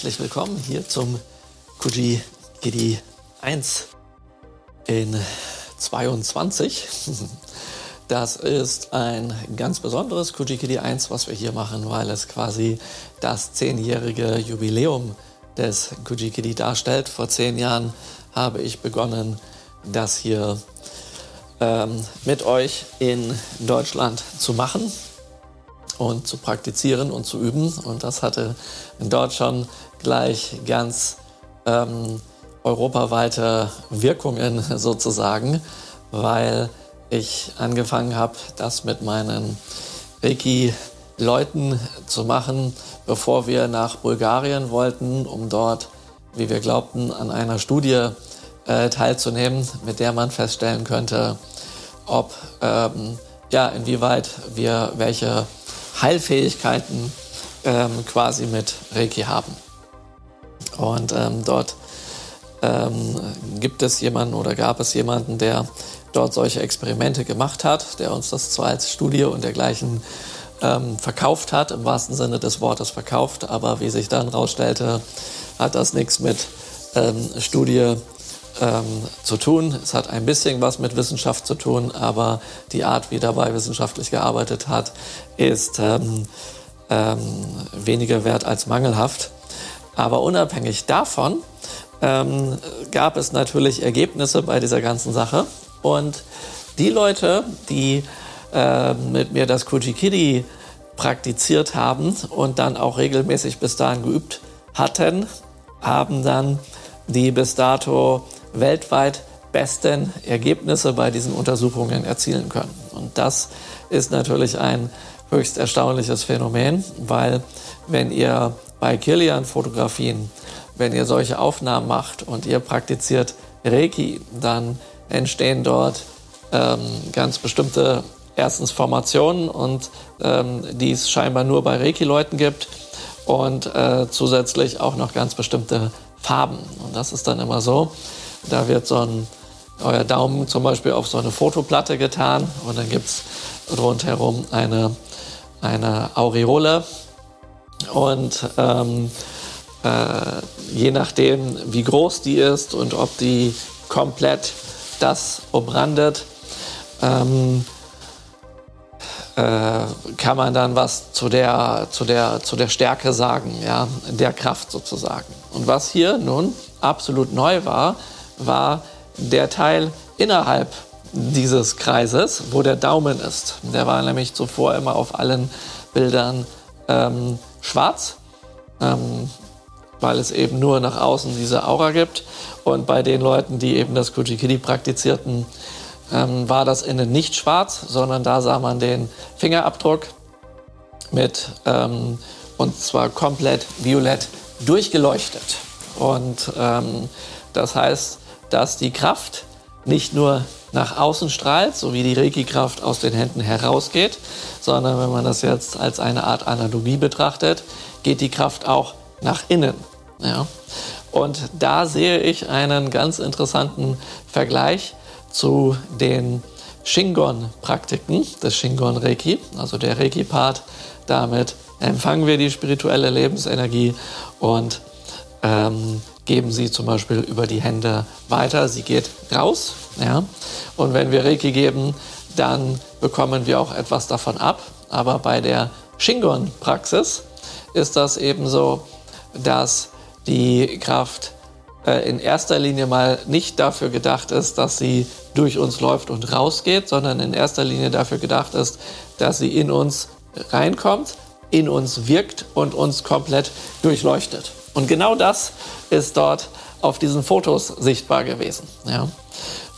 herzlich willkommen hier zum Kuji Kidi 1 in 22. Das ist ein ganz besonderes Kuji Kidi 1, was wir hier machen, weil es quasi das zehnjährige Jubiläum des Kuji Kidi darstellt. Vor zehn Jahren habe ich begonnen, das hier ähm, mit euch in Deutschland zu machen und zu praktizieren und zu üben. Und das hatte dort schon gleich ganz ähm, europaweite Wirkungen sozusagen, weil ich angefangen habe, das mit meinen Reiki-Leuten zu machen, bevor wir nach Bulgarien wollten, um dort, wie wir glaubten, an einer Studie äh, teilzunehmen, mit der man feststellen könnte, ob ähm, ja, inwieweit wir welche Heilfähigkeiten ähm, quasi mit Reiki haben. Und ähm, dort ähm, gibt es jemanden oder gab es jemanden, der dort solche Experimente gemacht hat, der uns das zwar als Studie und dergleichen ähm, verkauft hat, im wahrsten Sinne des Wortes verkauft, aber wie sich dann herausstellte, hat das nichts mit ähm, Studie ähm, zu tun. Es hat ein bisschen was mit Wissenschaft zu tun, aber die Art, wie dabei wissenschaftlich gearbeitet hat, ist ähm, weniger wert als mangelhaft. Aber unabhängig davon ähm, gab es natürlich Ergebnisse bei dieser ganzen Sache. Und die Leute, die äh, mit mir das Kujikiri praktiziert haben und dann auch regelmäßig bis dahin geübt hatten, haben dann die bis dato weltweit besten Ergebnisse bei diesen Untersuchungen erzielen können. Und das ist natürlich ein höchst erstaunliches Phänomen, weil wenn ihr bei Kilian-Fotografien, wenn ihr solche Aufnahmen macht und ihr praktiziert Reiki, dann entstehen dort ähm, ganz bestimmte erstens Formationen und ähm, die es scheinbar nur bei Reiki-Leuten gibt und äh, zusätzlich auch noch ganz bestimmte Farben. Und das ist dann immer so, da wird so ein euer Daumen zum Beispiel auf so eine Fotoplatte getan und dann gibt es rundherum eine, eine Aureole. Und ähm, äh, je nachdem, wie groß die ist und ob die komplett das umrandet, ähm, äh, kann man dann was zu der, zu, der, zu der Stärke sagen, ja, der Kraft sozusagen. Und was hier nun absolut neu war, war der Teil innerhalb dieses Kreises, wo der Daumen ist. Der war nämlich zuvor immer auf allen Bildern ähm, schwarz, ähm, weil es eben nur nach außen diese Aura gibt. Und bei den Leuten, die eben das Kujikidi praktizierten, ähm, war das innen nicht schwarz, sondern da sah man den Fingerabdruck mit ähm, und zwar komplett violett durchgeleuchtet. Und ähm, das heißt, dass die Kraft nicht nur nach außen strahlt, so wie die Reiki-Kraft aus den Händen herausgeht, sondern wenn man das jetzt als eine Art Analogie betrachtet, geht die Kraft auch nach innen. Ja? Und da sehe ich einen ganz interessanten Vergleich zu den Shingon-Praktiken des Shingon-Reiki, also der Reiki-Part. Damit empfangen wir die spirituelle Lebensenergie und ähm, geben sie zum Beispiel über die Hände weiter. Sie geht raus. Ja? Und wenn wir Reiki geben, dann bekommen wir auch etwas davon ab. Aber bei der Shingon-Praxis ist das eben so, dass die Kraft äh, in erster Linie mal nicht dafür gedacht ist, dass sie durch uns läuft und rausgeht, sondern in erster Linie dafür gedacht ist, dass sie in uns reinkommt, in uns wirkt und uns komplett durchleuchtet. Und genau das ist dort auf diesen Fotos sichtbar gewesen. Ja.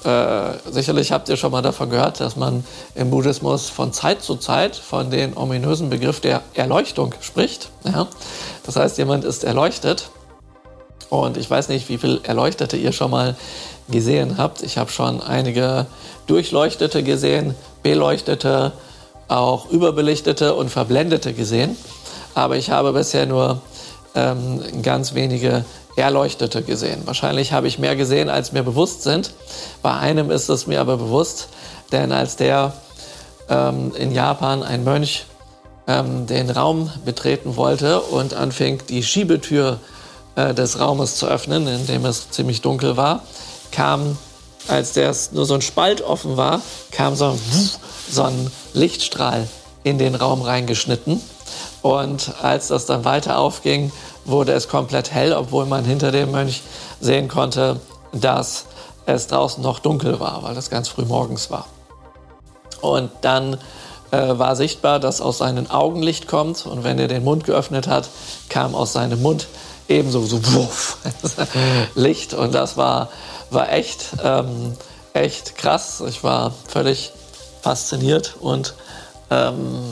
Äh, sicherlich habt ihr schon mal davon gehört, dass man im Buddhismus von Zeit zu Zeit von dem ominösen Begriff der Erleuchtung spricht. Ja. Das heißt, jemand ist erleuchtet. Und ich weiß nicht, wie viele Erleuchtete ihr schon mal gesehen habt. Ich habe schon einige Durchleuchtete gesehen, Beleuchtete, auch Überbelichtete und Verblendete gesehen. Aber ich habe bisher nur ähm, ganz wenige Erleuchtete gesehen. Wahrscheinlich habe ich mehr gesehen, als mir bewusst sind. Bei einem ist es mir aber bewusst, denn als der ähm, in Japan ein Mönch ähm, den Raum betreten wollte und anfing, die Schiebetür äh, des Raumes zu öffnen, in dem es ziemlich dunkel war, kam, als der nur so ein Spalt offen war, kam so ein, so ein Lichtstrahl in den Raum reingeschnitten. Und als das dann weiter aufging, wurde es komplett hell, obwohl man hinter dem Mönch sehen konnte, dass es draußen noch dunkel war, weil es ganz früh morgens war. Und dann äh, war sichtbar, dass aus seinen Augen Licht kommt und wenn er den Mund geöffnet hat, kam aus seinem Mund ebenso so wuff, Licht und das war, war echt, ähm, echt krass. Ich war völlig fasziniert und, ähm,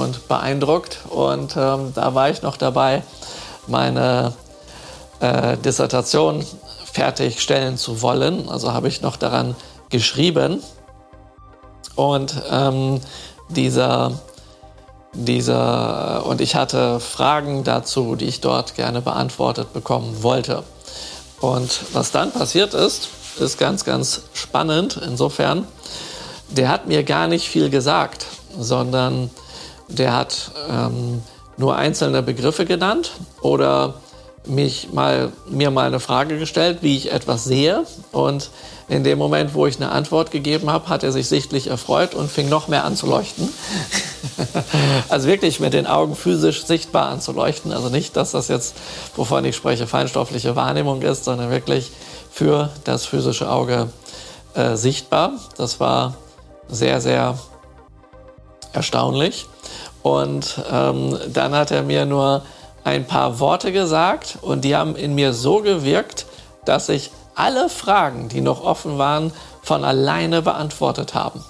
und beeindruckt und ähm, da war ich noch dabei, meine äh, Dissertation fertigstellen zu wollen. Also habe ich noch daran geschrieben. Und ähm, dieser, dieser, und ich hatte Fragen dazu, die ich dort gerne beantwortet bekommen wollte. Und was dann passiert ist, ist ganz, ganz spannend. Insofern, der hat mir gar nicht viel gesagt, sondern der hat ähm, nur einzelne Begriffe genannt oder mich mal, mir mal eine Frage gestellt, wie ich etwas sehe. Und in dem Moment, wo ich eine Antwort gegeben habe, hat er sich sichtlich erfreut und fing noch mehr an zu leuchten. also wirklich mit den Augen physisch sichtbar anzuleuchten. Also nicht, dass das jetzt, wovon ich spreche, feinstoffliche Wahrnehmung ist, sondern wirklich für das physische Auge äh, sichtbar. Das war sehr, sehr erstaunlich. Und ähm, dann hat er mir nur ein paar Worte gesagt und die haben in mir so gewirkt, dass ich alle Fragen, die noch offen waren, von alleine beantwortet haben.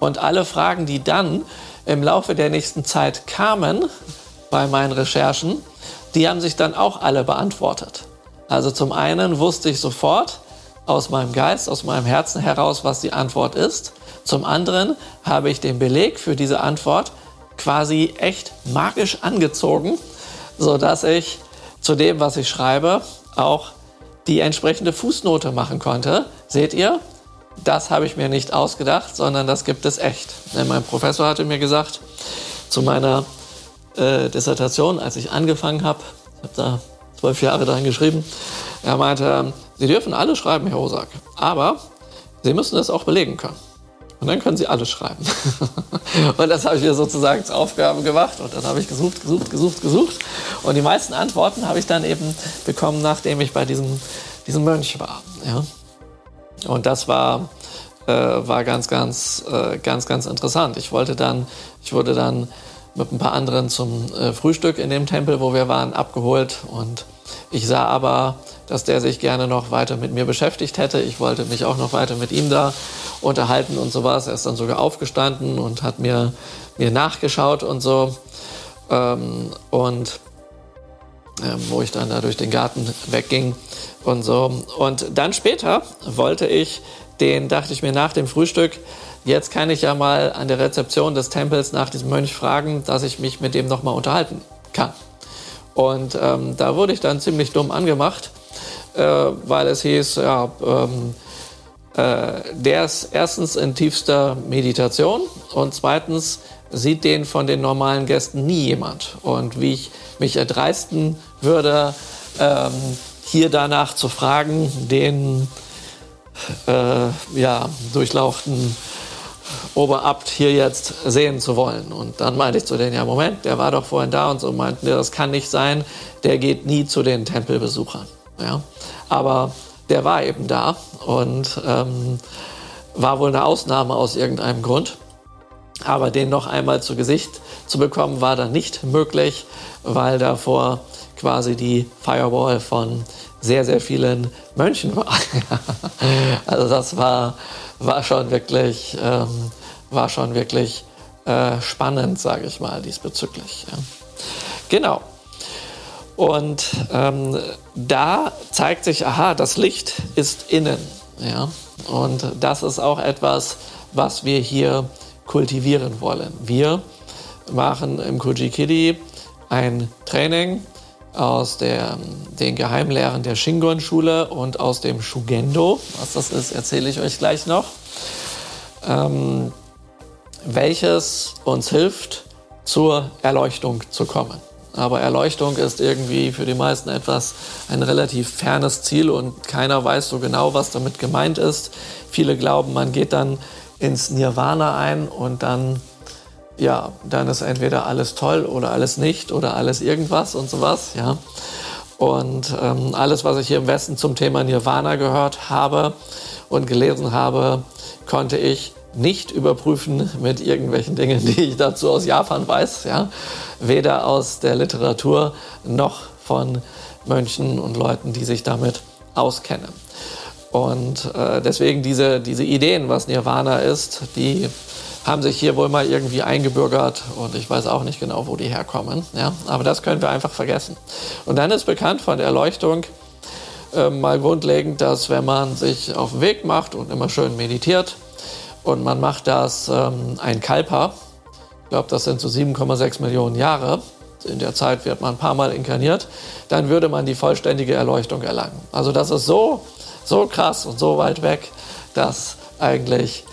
Und alle Fragen, die dann im Laufe der nächsten Zeit kamen bei meinen Recherchen, die haben sich dann auch alle beantwortet. Also zum einen wusste ich sofort aus meinem Geist, aus meinem Herzen heraus, was die Antwort ist. Zum anderen habe ich den Beleg für diese Antwort quasi echt magisch angezogen so dass ich zu dem, was ich schreibe, auch die entsprechende Fußnote machen konnte. Seht ihr? Das habe ich mir nicht ausgedacht, sondern das gibt es echt. Denn mein Professor hatte mir gesagt, zu meiner äh, Dissertation, als ich angefangen habe, ich habe da zwölf Jahre dran geschrieben, er meinte, Sie dürfen alle schreiben, Herr Osak, aber Sie müssen das auch belegen können. Und dann können Sie alles schreiben. und das habe ich mir sozusagen zur Aufgabe gemacht. Und dann habe ich gesucht, gesucht, gesucht, gesucht. Und die meisten Antworten habe ich dann eben bekommen, nachdem ich bei diesem, diesem Mönch war. Ja. Und das war, äh, war ganz, ganz, äh, ganz, ganz interessant. Ich wollte dann, ich wurde dann mit ein paar anderen zum äh, Frühstück in dem Tempel, wo wir waren, abgeholt. Und ich sah aber, dass der sich gerne noch weiter mit mir beschäftigt hätte. Ich wollte mich auch noch weiter mit ihm da unterhalten und sowas. Er ist dann sogar aufgestanden und hat mir, mir nachgeschaut und so. Ähm, und äh, wo ich dann da durch den Garten wegging und so. Und dann später wollte ich den, dachte ich mir nach dem Frühstück, jetzt kann ich ja mal an der Rezeption des Tempels nach diesem Mönch fragen, dass ich mich mit dem nochmal unterhalten kann. Und ähm, da wurde ich dann ziemlich dumm angemacht, äh, weil es hieß, ja, ähm, äh, der ist erstens in tiefster Meditation und zweitens sieht den von den normalen Gästen nie jemand. Und wie ich mich erdreisten würde, ähm, hier danach zu fragen, den äh, ja, durchlauchten Oberabt hier jetzt sehen zu wollen. Und dann meinte ich zu denen, ja Moment, der war doch vorhin da und so meinten die, das kann nicht sein, der geht nie zu den Tempelbesuchern. Ja? Aber der war eben da und ähm, war wohl eine Ausnahme aus irgendeinem Grund. Aber den noch einmal zu Gesicht zu bekommen, war dann nicht möglich, weil davor quasi die Firewall von sehr, sehr vielen Mönchen war. also das war, war schon wirklich, ähm, war schon wirklich äh, spannend, sage ich mal, diesbezüglich. Ja. Genau. Und ähm, da zeigt sich, aha, das Licht ist innen. Ja? Und das ist auch etwas, was wir hier kultivieren wollen. Wir machen im Kujikidi ein Training aus der, den Geheimlehren der Shingon-Schule und aus dem Shugendo. Was das ist, erzähle ich euch gleich noch. Ähm, welches uns hilft, zur Erleuchtung zu kommen. Aber Erleuchtung ist irgendwie für die meisten etwas ein relativ fernes Ziel und keiner weiß so genau, was damit gemeint ist. Viele glauben, man geht dann ins Nirvana ein und dann, ja, dann ist entweder alles toll oder alles nicht oder alles irgendwas und sowas, ja. Und ähm, alles, was ich hier im Westen zum Thema Nirvana gehört habe und gelesen habe, konnte ich nicht überprüfen mit irgendwelchen Dingen, die ich dazu aus Japan weiß. Ja? Weder aus der Literatur noch von Mönchen und Leuten, die sich damit auskennen. Und äh, deswegen diese, diese Ideen, was Nirvana ist, die haben sich hier wohl mal irgendwie eingebürgert und ich weiß auch nicht genau, wo die herkommen. Ja? Aber das können wir einfach vergessen. Und dann ist bekannt von der Erleuchtung äh, mal grundlegend, dass wenn man sich auf den Weg macht und immer schön meditiert und man macht das ähm, ein Kalpa, ich glaube, das sind so 7,6 Millionen Jahre, in der Zeit wird man ein paar Mal inkarniert, dann würde man die vollständige Erleuchtung erlangen. Also das ist so so krass und so weit weg, dass eigentlich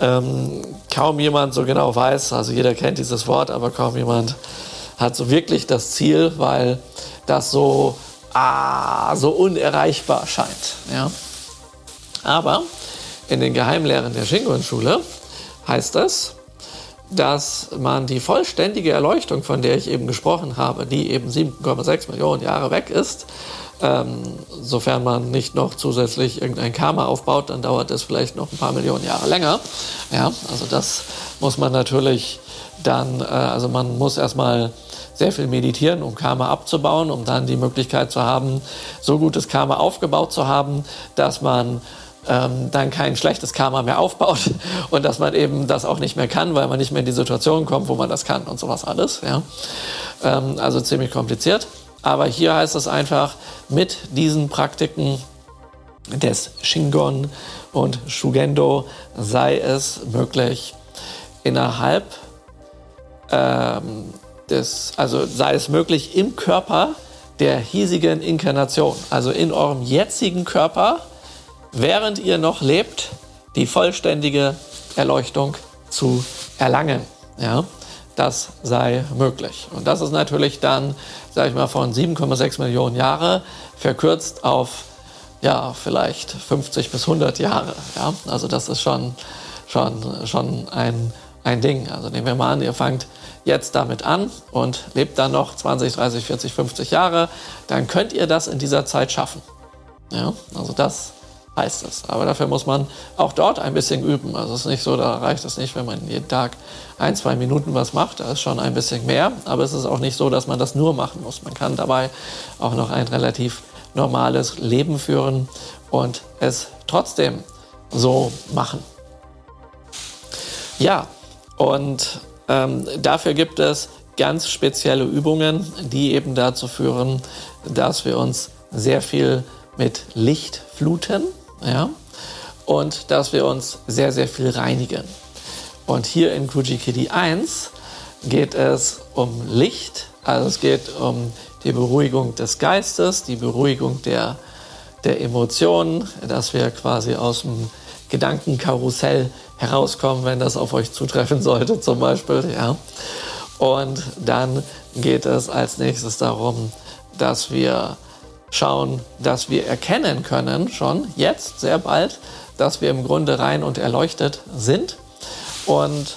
ähm, kaum jemand so genau weiß, also jeder kennt dieses Wort, aber kaum jemand hat so wirklich das Ziel, weil das so, ah, so unerreichbar scheint. Ja? Aber in den Geheimlehren der Shingon-Schule heißt es, dass man die vollständige Erleuchtung, von der ich eben gesprochen habe, die eben 7,6 Millionen Jahre weg ist, ähm, sofern man nicht noch zusätzlich irgendein Karma aufbaut, dann dauert es vielleicht noch ein paar Millionen Jahre länger. Ja, also das muss man natürlich dann, äh, also man muss erstmal sehr viel meditieren, um Karma abzubauen, um dann die Möglichkeit zu haben, so gutes Karma aufgebaut zu haben, dass man ähm, dann kein schlechtes Karma mehr aufbaut und dass man eben das auch nicht mehr kann, weil man nicht mehr in die Situation kommt, wo man das kann und sowas alles. Ja. Ähm, also ziemlich kompliziert. Aber hier heißt es einfach, mit diesen Praktiken des Shingon und Shugendo sei es möglich, innerhalb ähm, des, also sei es möglich, im Körper der hiesigen Inkarnation, also in eurem jetzigen Körper, während ihr noch lebt, die vollständige Erleuchtung zu erlangen. Ja? Das sei möglich. Und das ist natürlich dann, sage ich mal, von 7,6 Millionen Jahre verkürzt auf ja, vielleicht 50 bis 100 Jahre. Ja? Also das ist schon, schon, schon ein, ein Ding. Also nehmen wir mal an, ihr fangt jetzt damit an und lebt dann noch 20, 30, 40, 50 Jahre, dann könnt ihr das in dieser Zeit schaffen. Ja? Also das heißt es. Aber dafür muss man auch dort ein bisschen üben. Also es ist nicht so, da reicht es nicht, wenn man jeden Tag ein, zwei Minuten was macht. Da ist schon ein bisschen mehr. Aber es ist auch nicht so, dass man das nur machen muss. Man kann dabei auch noch ein relativ normales Leben führen und es trotzdem so machen. Ja, und ähm, dafür gibt es ganz spezielle Übungen, die eben dazu führen, dass wir uns sehr viel mit Licht fluten ja? und dass wir uns sehr, sehr viel reinigen. Und hier in Kujikidi 1 geht es um Licht, also es geht um die Beruhigung des Geistes, die Beruhigung der, der Emotionen, dass wir quasi aus dem Gedankenkarussell herauskommen, wenn das auf euch zutreffen sollte zum Beispiel. Ja. Und dann geht es als nächstes darum, dass wir schauen, dass wir erkennen können, schon jetzt, sehr bald, dass wir im Grunde rein und erleuchtet sind. Und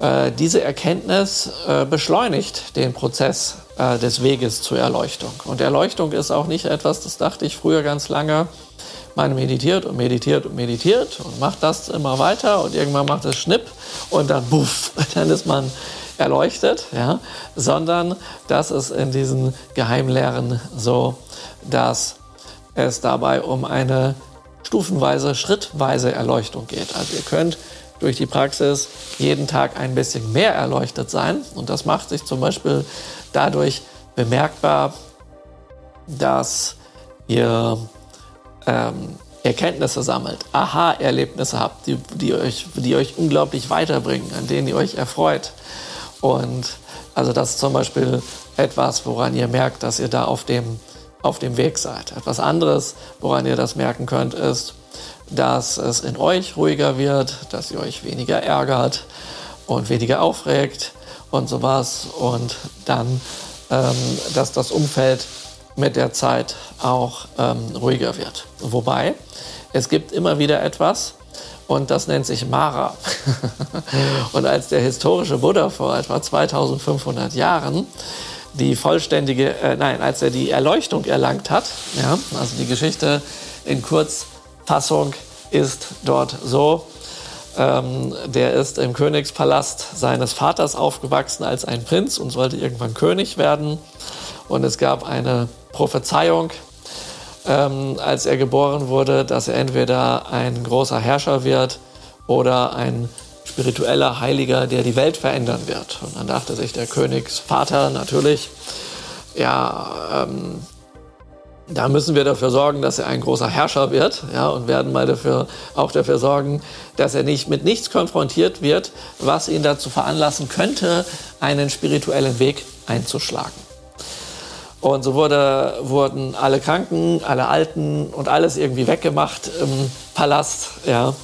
äh, diese Erkenntnis äh, beschleunigt den Prozess äh, des Weges zur Erleuchtung. Und Erleuchtung ist auch nicht etwas, das dachte ich früher ganz lange, man meditiert und meditiert und meditiert und macht das immer weiter und irgendwann macht es Schnipp und dann buff, dann ist man erleuchtet, ja, sondern dass es in diesen Geheimlehren so, dass es dabei um eine stufenweise, schrittweise Erleuchtung geht. Also ihr könnt durch die Praxis jeden Tag ein bisschen mehr erleuchtet sein und das macht sich zum Beispiel dadurch bemerkbar, dass ihr ähm, Erkenntnisse sammelt, Aha-Erlebnisse habt, die, die, euch, die euch unglaublich weiterbringen, an denen ihr euch erfreut. Und also das ist zum Beispiel etwas, woran ihr merkt, dass ihr da auf dem, auf dem Weg seid. Etwas anderes, woran ihr das merken könnt, ist, dass es in euch ruhiger wird, dass ihr euch weniger ärgert und weniger aufregt und sowas. Und dann ähm, dass das Umfeld mit der Zeit auch ähm, ruhiger wird. Wobei, es gibt immer wieder etwas, und das nennt sich Mara. und als der historische Buddha vor etwa 2500 Jahren die vollständige, äh, nein, als er die Erleuchtung erlangt hat, ja, also die Geschichte in Kurzfassung ist dort so, ähm, der ist im Königspalast seines Vaters aufgewachsen als ein Prinz und sollte irgendwann König werden. Und es gab eine Prophezeiung, ähm, als er geboren wurde, dass er entweder ein großer Herrscher wird oder ein spiritueller Heiliger, der die Welt verändern wird. Und dann dachte sich der Königsvater natürlich, ja, ähm, da müssen wir dafür sorgen, dass er ein großer Herrscher wird ja, und werden mal dafür, auch dafür sorgen, dass er nicht mit nichts konfrontiert wird, was ihn dazu veranlassen könnte, einen spirituellen Weg einzuschlagen. Und so wurde, wurden alle Kranken, alle Alten und alles irgendwie weggemacht im Palast, ja,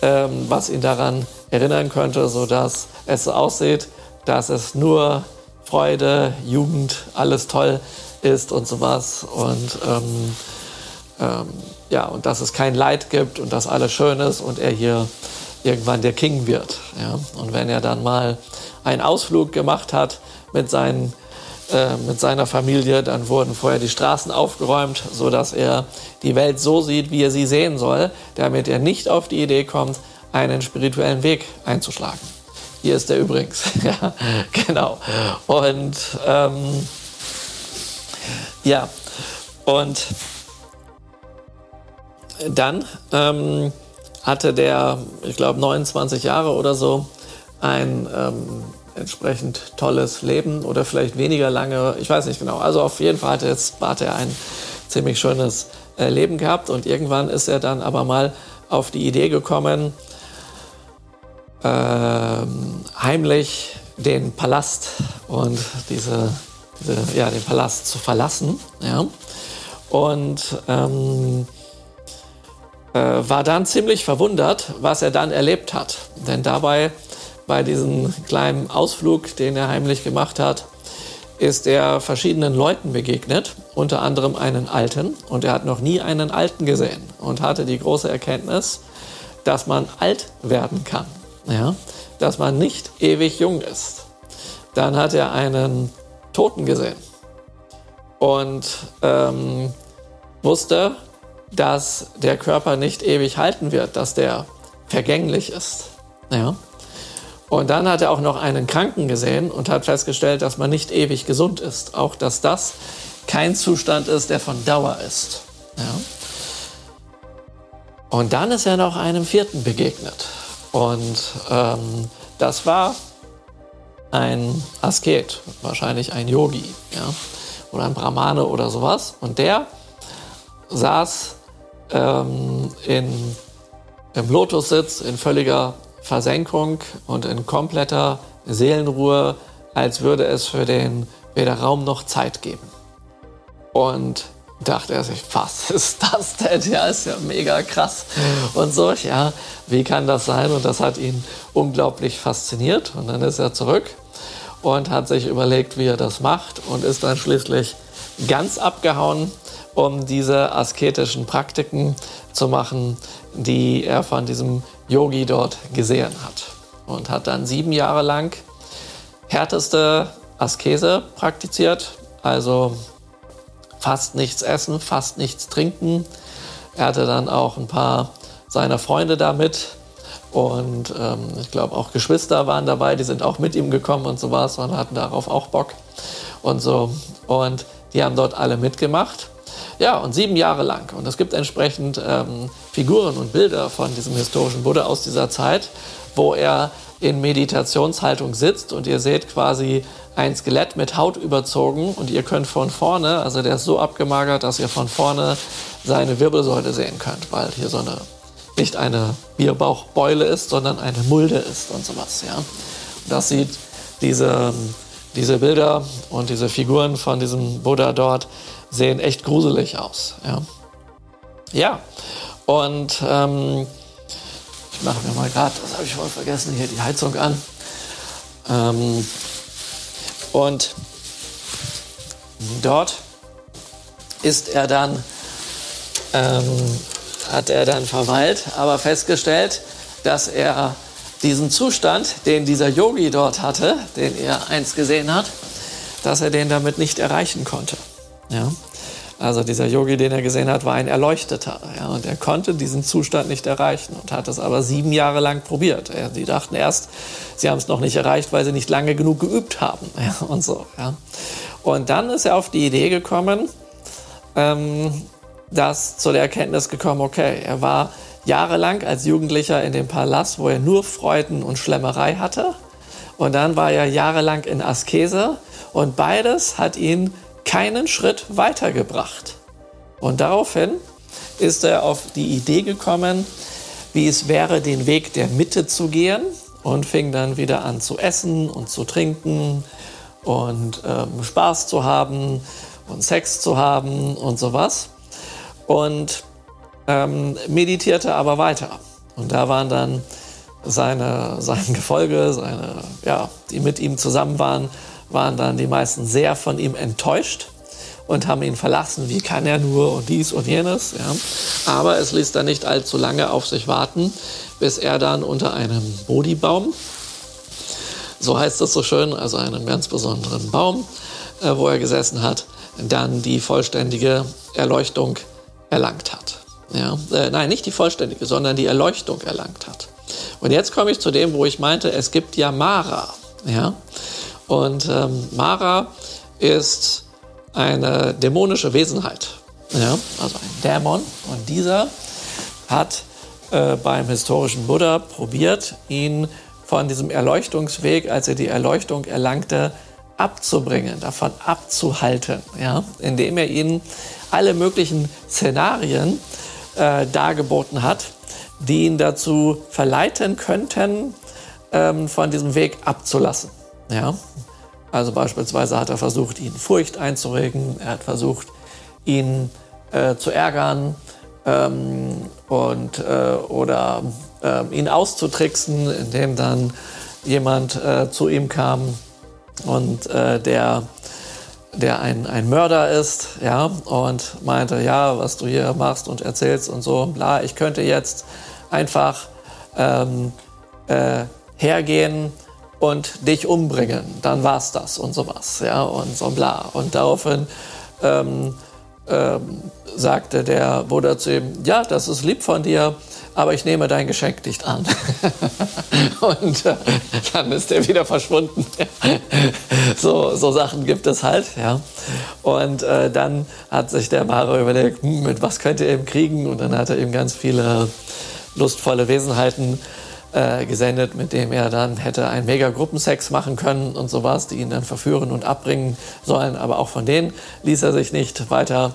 ähm, was ihn daran erinnern könnte, sodass es so aussieht, dass es nur Freude, Jugend, alles toll ist und sowas. Und ähm, ähm, ja, und dass es kein Leid gibt und dass alles schön ist und er hier irgendwann der King wird. Ja. Und wenn er dann mal einen Ausflug gemacht hat mit seinen äh, mit seiner Familie. Dann wurden vorher die Straßen aufgeräumt, sodass er die Welt so sieht, wie er sie sehen soll, damit er nicht auf die Idee kommt, einen spirituellen Weg einzuschlagen. Hier ist er übrigens. ja, genau. Und ähm, ja, und dann ähm, hatte der, ich glaube, 29 Jahre oder so, ein ähm, entsprechend tolles Leben oder vielleicht weniger lange, ich weiß nicht genau. Also auf jeden Fall hat jetzt hat er ein ziemlich schönes äh, Leben gehabt und irgendwann ist er dann aber mal auf die Idee gekommen, äh, heimlich den Palast und diese, diese, ja, den Palast zu verlassen. Ja. Und ähm, äh, war dann ziemlich verwundert, was er dann erlebt hat. Denn dabei bei diesem kleinen Ausflug, den er heimlich gemacht hat, ist er verschiedenen Leuten begegnet, unter anderem einen Alten. Und er hat noch nie einen Alten gesehen und hatte die große Erkenntnis, dass man alt werden kann, ja? dass man nicht ewig jung ist. Dann hat er einen Toten gesehen und ähm, wusste, dass der Körper nicht ewig halten wird, dass der vergänglich ist. Ja? Und dann hat er auch noch einen Kranken gesehen und hat festgestellt, dass man nicht ewig gesund ist. Auch dass das kein Zustand ist, der von Dauer ist. Ja. Und dann ist er noch einem vierten begegnet. Und ähm, das war ein Asket, wahrscheinlich ein Yogi ja, oder ein Brahmane oder sowas. Und der saß ähm, in, im Lotussitz in völliger Versenkung und in kompletter Seelenruhe, als würde es für den weder Raum noch Zeit geben. Und dachte er sich, was ist das denn? Ja, ist ja mega krass. Und so, ja, wie kann das sein? Und das hat ihn unglaublich fasziniert. Und dann ist er zurück und hat sich überlegt, wie er das macht und ist dann schließlich ganz abgehauen, um diese asketischen Praktiken zu machen, die er von diesem Yogi dort gesehen hat. Und hat dann sieben Jahre lang härteste Askese praktiziert, also fast nichts essen, fast nichts trinken. Er hatte dann auch ein paar seiner Freunde da mit und ähm, ich glaube auch Geschwister waren dabei, die sind auch mit ihm gekommen und sowas und hatten darauf auch Bock und so. Und die haben dort alle mitgemacht. Ja, und sieben Jahre lang. Und es gibt entsprechend ähm, Figuren und Bilder von diesem historischen Buddha aus dieser Zeit, wo er in Meditationshaltung sitzt und ihr seht quasi ein Skelett mit Haut überzogen und ihr könnt von vorne, also der ist so abgemagert, dass ihr von vorne seine Wirbelsäule sehen könnt, weil hier so eine nicht eine Bierbauchbeule ist, sondern eine Mulde ist und sowas. Ja. Und das sieht diese, diese Bilder und diese Figuren von diesem Buddha dort sehen echt gruselig aus. Ja, ja. und ähm, ich mache mir mal gerade, das habe ich voll vergessen, hier die Heizung an. Ähm, und dort ist er dann, ähm, hat er dann verweilt, aber festgestellt, dass er diesen Zustand, den dieser Yogi dort hatte, den er einst gesehen hat, dass er den damit nicht erreichen konnte. Ja? Also dieser Yogi, den er gesehen hat, war ein Erleuchteter. Ja, und er konnte diesen Zustand nicht erreichen und hat es aber sieben Jahre lang probiert. Ja, sie dachten erst, sie haben es noch nicht erreicht, weil sie nicht lange genug geübt haben. Ja, und so. Ja. Und dann ist er auf die Idee gekommen, ähm, dass zu der Erkenntnis gekommen, okay, er war jahrelang als Jugendlicher in dem Palast, wo er nur Freuden und Schlemmerei hatte. Und dann war er jahrelang in Askese und beides hat ihn keinen Schritt weitergebracht. Und daraufhin ist er auf die Idee gekommen, wie es wäre, den Weg der Mitte zu gehen und fing dann wieder an zu essen und zu trinken und ähm, Spaß zu haben und Sex zu haben und sowas. Und ähm, meditierte aber weiter. Und da waren dann seine, sein Gefolge, seine, ja, die mit ihm zusammen waren, waren dann die meisten sehr von ihm enttäuscht und haben ihn verlassen. Wie kann er nur und dies und jenes. Ja. Aber es ließ dann nicht allzu lange auf sich warten, bis er dann unter einem Bodhibaum, so heißt es so schön, also einem ganz besonderen Baum, äh, wo er gesessen hat, dann die vollständige Erleuchtung erlangt hat. Ja, äh, nein, nicht die vollständige, sondern die Erleuchtung erlangt hat. Und jetzt komme ich zu dem, wo ich meinte, es gibt ja Mara. Ja? Und ähm, Mara ist eine dämonische Wesenheit, ja, also ein Dämon. Und dieser hat äh, beim historischen Buddha probiert, ihn von diesem Erleuchtungsweg, als er die Erleuchtung erlangte, abzubringen, davon abzuhalten, ja, indem er ihnen alle möglichen Szenarien äh, dargeboten hat, die ihn dazu verleiten könnten, ähm, von diesem Weg abzulassen. Ja? Also beispielsweise hat er versucht, ihn Furcht einzuregen, er hat versucht, ihn äh, zu ärgern ähm, und, äh, oder äh, ihn auszutricksen, indem dann jemand äh, zu ihm kam und äh, der, der ein, ein Mörder ist, ja, und meinte, ja, was du hier machst und erzählst und so, bla, ich könnte jetzt einfach ähm, äh, hergehen und dich umbringen, dann war's das und sowas, ja, und so bla. Und daraufhin ähm, ähm, sagte der Buddha zu ihm, ja, das ist lieb von dir, aber ich nehme dein Geschenk nicht an. und äh, dann ist er wieder verschwunden. so, so Sachen gibt es halt, ja. Und äh, dann hat sich der Mara überlegt, hm, mit was könnte er ihm kriegen? Und dann hat er ihm ganz viele lustvolle Wesenheiten äh, gesendet, mit dem er dann hätte einen Mega-Gruppensex machen können und sowas, die ihn dann verführen und abbringen sollen. Aber auch von denen ließ er sich nicht weiter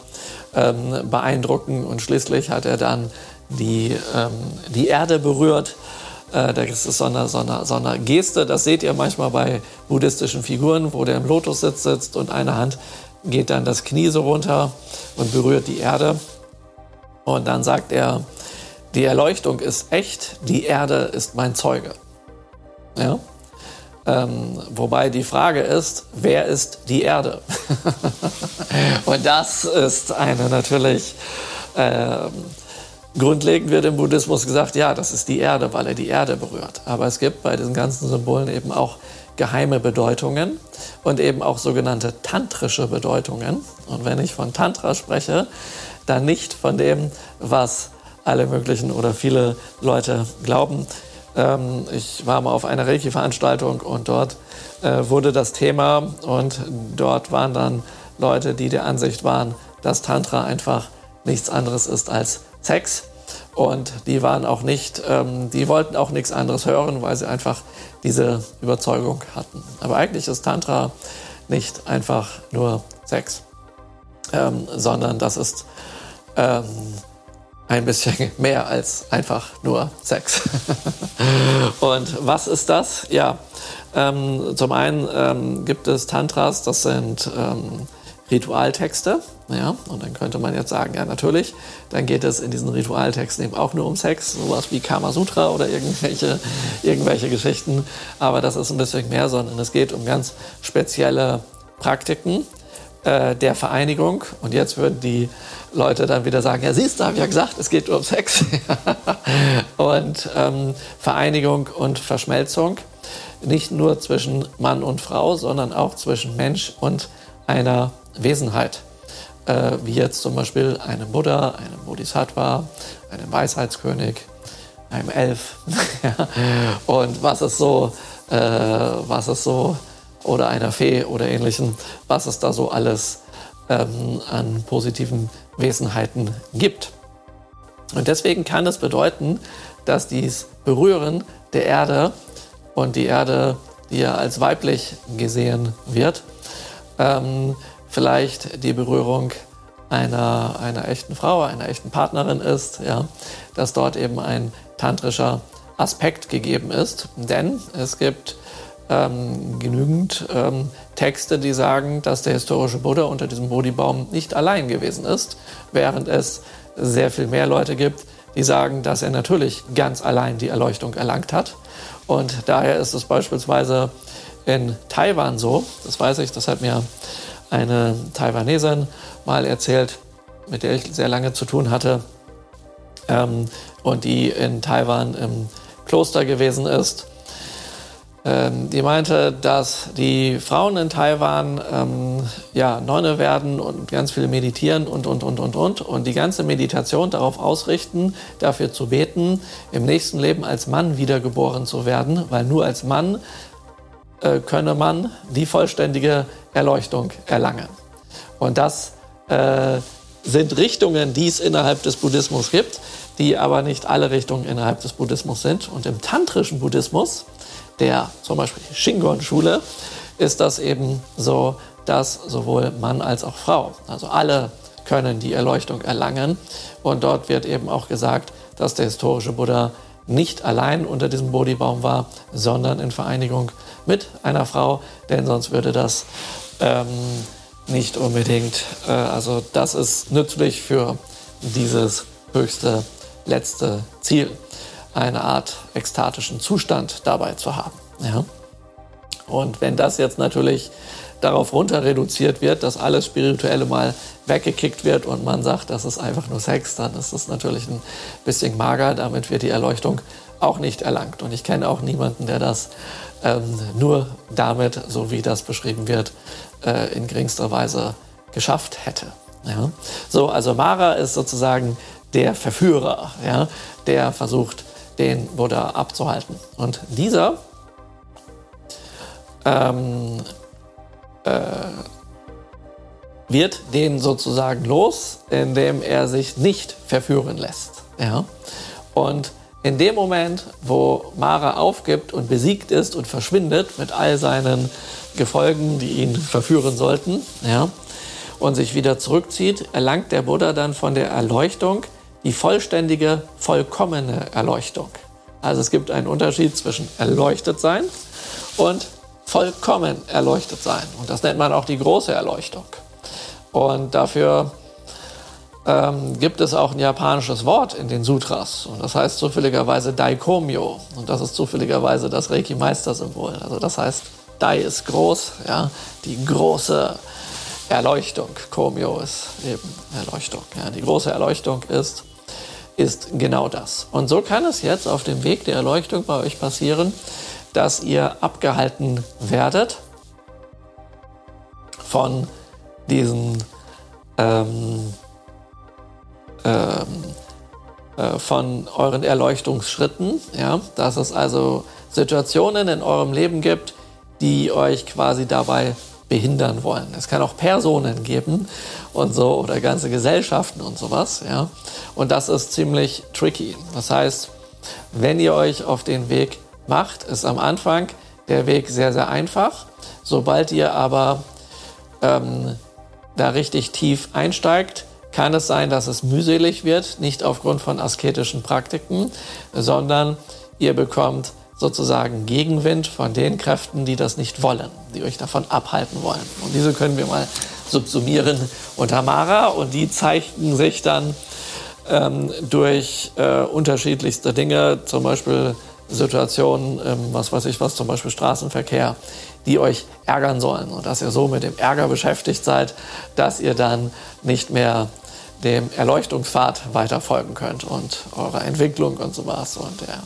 ähm, beeindrucken und schließlich hat er dann die, ähm, die Erde berührt. Äh, das ist so eine, so, eine, so eine Geste, das seht ihr manchmal bei buddhistischen Figuren, wo der im Lotussitz sitzt und eine Hand geht dann das Knie so runter und berührt die Erde. Und dann sagt er, die Erleuchtung ist echt, die Erde ist mein Zeuge. Ja? Ähm, wobei die Frage ist, wer ist die Erde? Und das ist eine natürlich, äh, grundlegend wird im Buddhismus gesagt, ja, das ist die Erde, weil er die Erde berührt. Aber es gibt bei diesen ganzen Symbolen eben auch geheime Bedeutungen und eben auch sogenannte tantrische Bedeutungen. Und wenn ich von Tantra spreche, dann nicht von dem, was alle möglichen oder viele Leute glauben. Ähm, ich war mal auf einer Reiki-Veranstaltung und dort äh, wurde das Thema und dort waren dann Leute, die der Ansicht waren, dass Tantra einfach nichts anderes ist als Sex. Und die waren auch nicht, ähm, die wollten auch nichts anderes hören, weil sie einfach diese Überzeugung hatten. Aber eigentlich ist Tantra nicht einfach nur Sex, ähm, sondern das ist ähm, ein bisschen mehr als einfach nur Sex. und was ist das? Ja, ähm, zum einen ähm, gibt es Tantras, das sind ähm, Ritualtexte. Ja, und dann könnte man jetzt sagen, ja, natürlich, dann geht es in diesen Ritualtexten eben auch nur um Sex, sowas wie Kama Sutra oder irgendwelche, irgendwelche Geschichten. Aber das ist ein bisschen mehr, sondern es geht um ganz spezielle Praktiken, äh, der Vereinigung. Und jetzt würden die Leute dann wieder sagen, ja siehst du, habe ich ja gesagt, es geht um Sex. und ähm, Vereinigung und Verschmelzung, nicht nur zwischen Mann und Frau, sondern auch zwischen Mensch und einer Wesenheit. Äh, wie jetzt zum Beispiel einem Buddha, einem Bodhisattva, einem Weisheitskönig, einem Elf. und was ist so, äh, was ist so, oder einer Fee oder ähnlichem, was es da so alles ähm, an positiven Wesenheiten gibt. Und deswegen kann es bedeuten, dass dies Berühren der Erde und die Erde, die ja als weiblich gesehen wird, ähm, vielleicht die Berührung einer, einer echten Frau, einer echten Partnerin ist, ja, dass dort eben ein tantrischer Aspekt gegeben ist. Denn es gibt ähm, genügend ähm, Texte, die sagen, dass der historische Buddha unter diesem Bodhi-Baum nicht allein gewesen ist, während es sehr viel mehr Leute gibt, die sagen, dass er natürlich ganz allein die Erleuchtung erlangt hat. Und daher ist es beispielsweise in Taiwan so, das weiß ich, das hat mir eine Taiwanesin mal erzählt, mit der ich sehr lange zu tun hatte ähm, und die in Taiwan im Kloster gewesen ist die meinte, dass die Frauen in Taiwan ähm, ja, Nonne werden und ganz viel meditieren und, und, und, und, und. Und die ganze Meditation darauf ausrichten, dafür zu beten, im nächsten Leben als Mann wiedergeboren zu werden, weil nur als Mann äh, könne man die vollständige Erleuchtung erlangen. Und das äh, sind Richtungen, die es innerhalb des Buddhismus gibt, die aber nicht alle Richtungen innerhalb des Buddhismus sind. Und im tantrischen Buddhismus der zum Beispiel Shingon-Schule ist das eben so, dass sowohl Mann als auch Frau, also alle können die Erleuchtung erlangen. Und dort wird eben auch gesagt, dass der historische Buddha nicht allein unter diesem Bodhibaum war, sondern in Vereinigung mit einer Frau, denn sonst würde das ähm, nicht unbedingt, äh, also das ist nützlich für dieses höchste letzte Ziel eine Art ekstatischen Zustand dabei zu haben. Ja? Und wenn das jetzt natürlich darauf runter reduziert wird, dass alles Spirituelle mal weggekickt wird und man sagt, das ist einfach nur Sex, dann ist das natürlich ein bisschen mager. Damit wird die Erleuchtung auch nicht erlangt. Und ich kenne auch niemanden, der das ähm, nur damit, so wie das beschrieben wird, äh, in geringster Weise geschafft hätte. Ja? So, also Mara ist sozusagen der Verführer, ja? der versucht, den Buddha abzuhalten. Und dieser ähm, äh, wird den sozusagen los, indem er sich nicht verführen lässt. Ja? Und in dem Moment, wo Mara aufgibt und besiegt ist und verschwindet mit all seinen Gefolgen, die ihn verführen sollten, ja, und sich wieder zurückzieht, erlangt der Buddha dann von der Erleuchtung die vollständige, vollkommene Erleuchtung. Also es gibt einen Unterschied zwischen erleuchtet sein und vollkommen erleuchtet sein. Und das nennt man auch die große Erleuchtung. Und dafür ähm, gibt es auch ein japanisches Wort in den Sutras. Und das heißt zufälligerweise Daikomyo. Und das ist zufälligerweise das Reiki-Meister-Symbol. Also das heißt, Dai ist groß, ja, die große Erleuchtung. Komyo ist eben Erleuchtung. Ja, die große Erleuchtung ist ist genau das. Und so kann es jetzt auf dem Weg der Erleuchtung bei euch passieren, dass ihr abgehalten werdet von diesen ähm, ähm, äh, von euren Erleuchtungsschritten, ja, dass es also Situationen in eurem Leben gibt, die euch quasi dabei behindern wollen. Es kann auch Personen geben und so oder ganze Gesellschaften und sowas, ja. Und das ist ziemlich tricky. Das heißt, wenn ihr euch auf den Weg macht, ist am Anfang der Weg sehr, sehr einfach. Sobald ihr aber ähm, da richtig tief einsteigt, kann es sein, dass es mühselig wird, nicht aufgrund von asketischen Praktiken, sondern ihr bekommt sozusagen Gegenwind von den Kräften, die das nicht wollen, die euch davon abhalten wollen. Und diese können wir mal subsumieren unter Mara und die zeigten sich dann ähm, durch äh, unterschiedlichste Dinge, zum Beispiel Situationen, ähm, was weiß ich was, zum Beispiel Straßenverkehr, die euch ärgern sollen und dass ihr so mit dem Ärger beschäftigt seid, dass ihr dann nicht mehr dem Erleuchtungspfad weiter folgen könnt und eurer Entwicklung und sowas und der,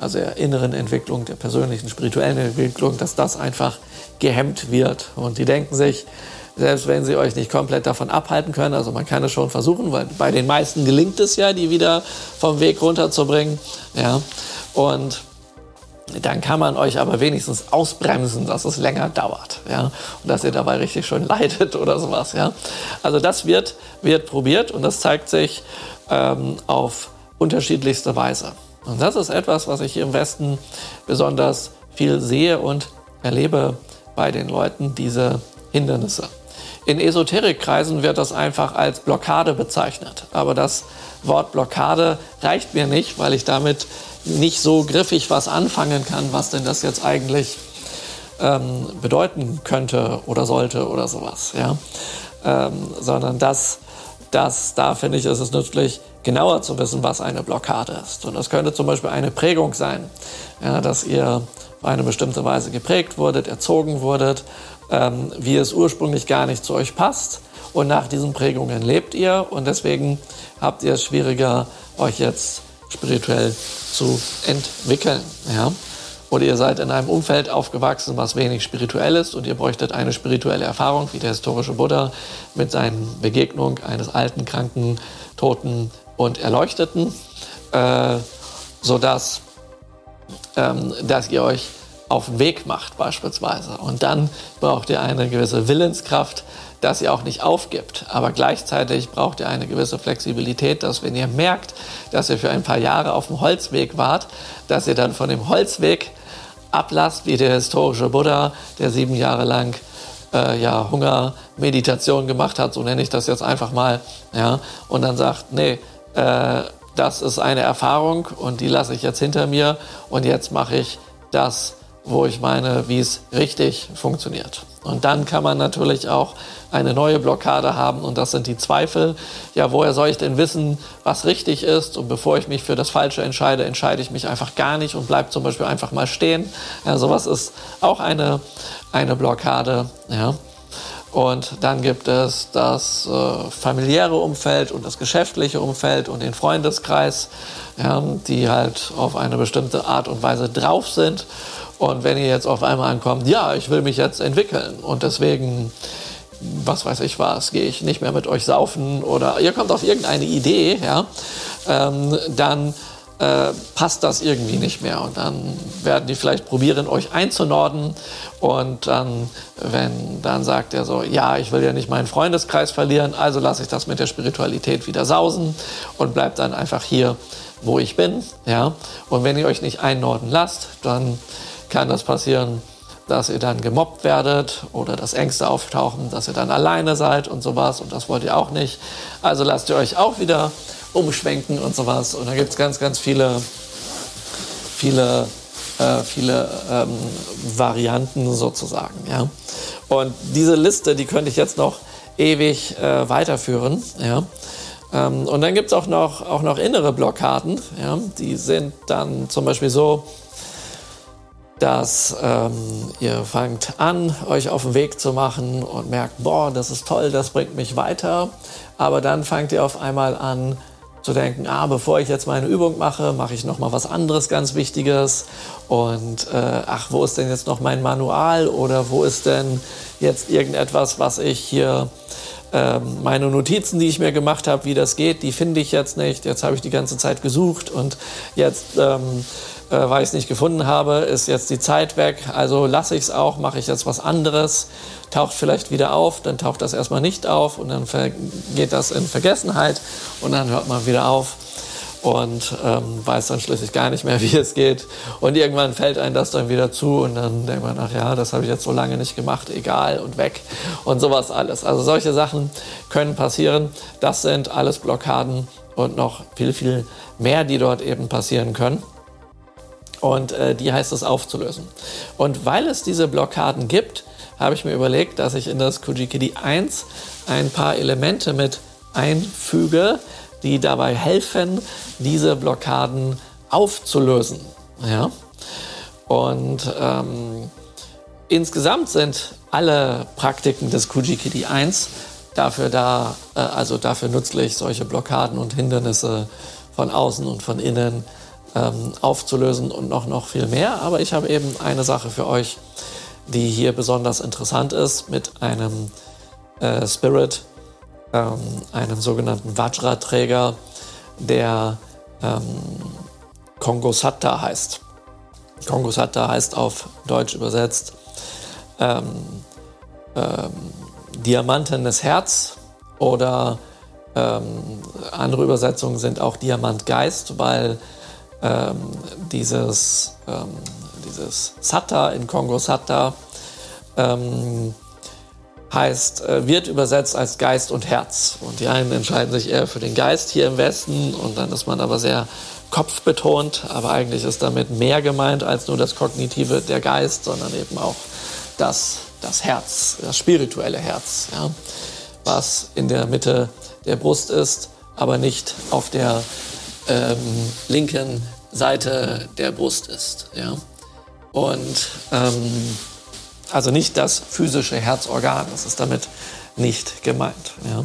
also der inneren Entwicklung, der persönlichen, spirituellen Entwicklung, dass das einfach gehemmt wird. Und die denken sich, selbst wenn sie euch nicht komplett davon abhalten können, also man kann es schon versuchen, weil bei den meisten gelingt es ja, die wieder vom Weg runterzubringen, ja, und dann kann man euch aber wenigstens ausbremsen, dass es länger dauert, ja, und dass ihr dabei richtig schön leidet oder sowas, ja. Also das wird, wird probiert und das zeigt sich ähm, auf unterschiedlichste Weise. Und das ist etwas, was ich hier im Westen besonders viel sehe und erlebe bei den Leuten, diese Hindernisse. In Esoterikkreisen wird das einfach als Blockade bezeichnet. Aber das Wort Blockade reicht mir nicht, weil ich damit nicht so griffig was anfangen kann, was denn das jetzt eigentlich ähm, bedeuten könnte oder sollte oder sowas. Ja? Ähm, sondern das, das, da finde ich, ist es nützlich, genauer zu wissen, was eine Blockade ist. Und das könnte zum Beispiel eine Prägung sein, ja, dass ihr auf eine bestimmte Weise geprägt wurdet, erzogen wurdet, ähm, wie es ursprünglich gar nicht zu euch passt. Und nach diesen Prägungen lebt ihr und deswegen habt ihr es schwieriger, euch jetzt spirituell zu entwickeln. Ja? Oder ihr seid in einem Umfeld aufgewachsen, was wenig spirituell ist und ihr bräuchtet eine spirituelle Erfahrung, wie der historische Buddha mit seinen Begegnung eines alten, kranken, toten und Erleuchteten, äh, sodass ähm, dass ihr euch auf den Weg macht beispielsweise. Und dann braucht ihr eine gewisse Willenskraft, dass ihr auch nicht aufgibt. Aber gleichzeitig braucht ihr eine gewisse Flexibilität, dass wenn ihr merkt, dass ihr für ein paar Jahre auf dem Holzweg wart, dass ihr dann von dem Holzweg ablasst, wie der historische Buddha, der sieben Jahre lang äh, ja, Hungermeditation gemacht hat, so nenne ich das jetzt einfach mal, ja, und dann sagt, nee, äh, das ist eine Erfahrung und die lasse ich jetzt hinter mir und jetzt mache ich das, wo ich meine, wie es richtig funktioniert. Und dann kann man natürlich auch eine neue Blockade haben und das sind die Zweifel. Ja, woher soll ich denn wissen, was richtig ist? Und bevor ich mich für das Falsche entscheide, entscheide ich mich einfach gar nicht und bleibe zum Beispiel einfach mal stehen. Ja, sowas ist auch eine, eine Blockade. Ja. Und dann gibt es das äh, familiäre Umfeld und das geschäftliche Umfeld und den Freundeskreis, ja, die halt auf eine bestimmte Art und Weise drauf sind. Und wenn ihr jetzt auf einmal ankommt, ja, ich will mich jetzt entwickeln und deswegen, was weiß ich was, gehe ich nicht mehr mit euch saufen oder ihr kommt auf irgendeine Idee, ja, ähm, dann äh, passt das irgendwie nicht mehr. Und dann werden die vielleicht probieren, euch einzunorden. Und dann, wenn dann sagt er so, ja, ich will ja nicht meinen Freundeskreis verlieren, also lasse ich das mit der Spiritualität wieder sausen und bleibt dann einfach hier, wo ich bin. Ja? Und wenn ihr euch nicht einnorden lasst, dann kann das passieren, dass ihr dann gemobbt werdet oder dass Ängste auftauchen, dass ihr dann alleine seid und sowas. Und das wollt ihr auch nicht. Also lasst ihr euch auch wieder umschwenken und sowas. Und da gibt es ganz, ganz viele, viele, äh, viele ähm, Varianten sozusagen. Ja? Und diese Liste, die könnte ich jetzt noch ewig äh, weiterführen. Ja? Ähm, und dann gibt es auch noch, auch noch innere Blockaden. Ja? Die sind dann zum Beispiel so, dass ähm, ihr fangt an, euch auf den Weg zu machen und merkt, boah, das ist toll, das bringt mich weiter. Aber dann fangt ihr auf einmal an, zu denken, ah, bevor ich jetzt meine Übung mache, mache ich noch mal was anderes ganz Wichtiges und äh, ach, wo ist denn jetzt noch mein Manual oder wo ist denn jetzt irgendetwas, was ich hier ähm, meine Notizen, die ich mir gemacht habe, wie das geht, die finde ich jetzt nicht. Jetzt habe ich die ganze Zeit gesucht und jetzt ähm, äh, weil ich es nicht gefunden habe, ist jetzt die Zeit weg. Also lasse ich es auch, mache ich jetzt was anderes, taucht vielleicht wieder auf, dann taucht das erstmal nicht auf und dann geht das in Vergessenheit und dann hört man wieder auf und ähm, weiß dann schließlich gar nicht mehr, wie es geht. Und irgendwann fällt einem das dann wieder zu und dann denkt man, ach ja, das habe ich jetzt so lange nicht gemacht, egal und weg und sowas alles. Also solche Sachen können passieren. Das sind alles Blockaden und noch viel, viel mehr, die dort eben passieren können. Und äh, die heißt es aufzulösen. Und weil es diese Blockaden gibt, habe ich mir überlegt, dass ich in das Kujikidi 1 ein paar Elemente mit einfüge, die dabei helfen, diese Blockaden aufzulösen. Ja? Und ähm, insgesamt sind alle Praktiken des Kujikidi 1 dafür da, äh, also dafür nützlich, solche Blockaden und Hindernisse von außen und von innen ähm, aufzulösen und noch, noch viel mehr. Aber ich habe eben eine Sache für euch, die hier besonders interessant ist, mit einem äh, Spirit, ähm, einem sogenannten Vajra-Träger, der ähm, Kongosatta heißt. Kongosatta heißt auf Deutsch übersetzt ähm, ähm, Diamantenes Herz oder ähm, andere Übersetzungen sind auch Diamantgeist, weil ähm, dieses, ähm, dieses Satta in Kongo Satta ähm, heißt, äh, wird übersetzt als Geist und Herz. Und die einen entscheiden sich eher für den Geist hier im Westen und dann ist man aber sehr kopfbetont, aber eigentlich ist damit mehr gemeint als nur das Kognitive, der Geist, sondern eben auch das, das Herz, das spirituelle Herz, ja, was in der Mitte der Brust ist, aber nicht auf der ähm, linken Seite der Brust ist. Ja. Und ähm, also nicht das physische Herzorgan, das ist damit nicht gemeint. Ja,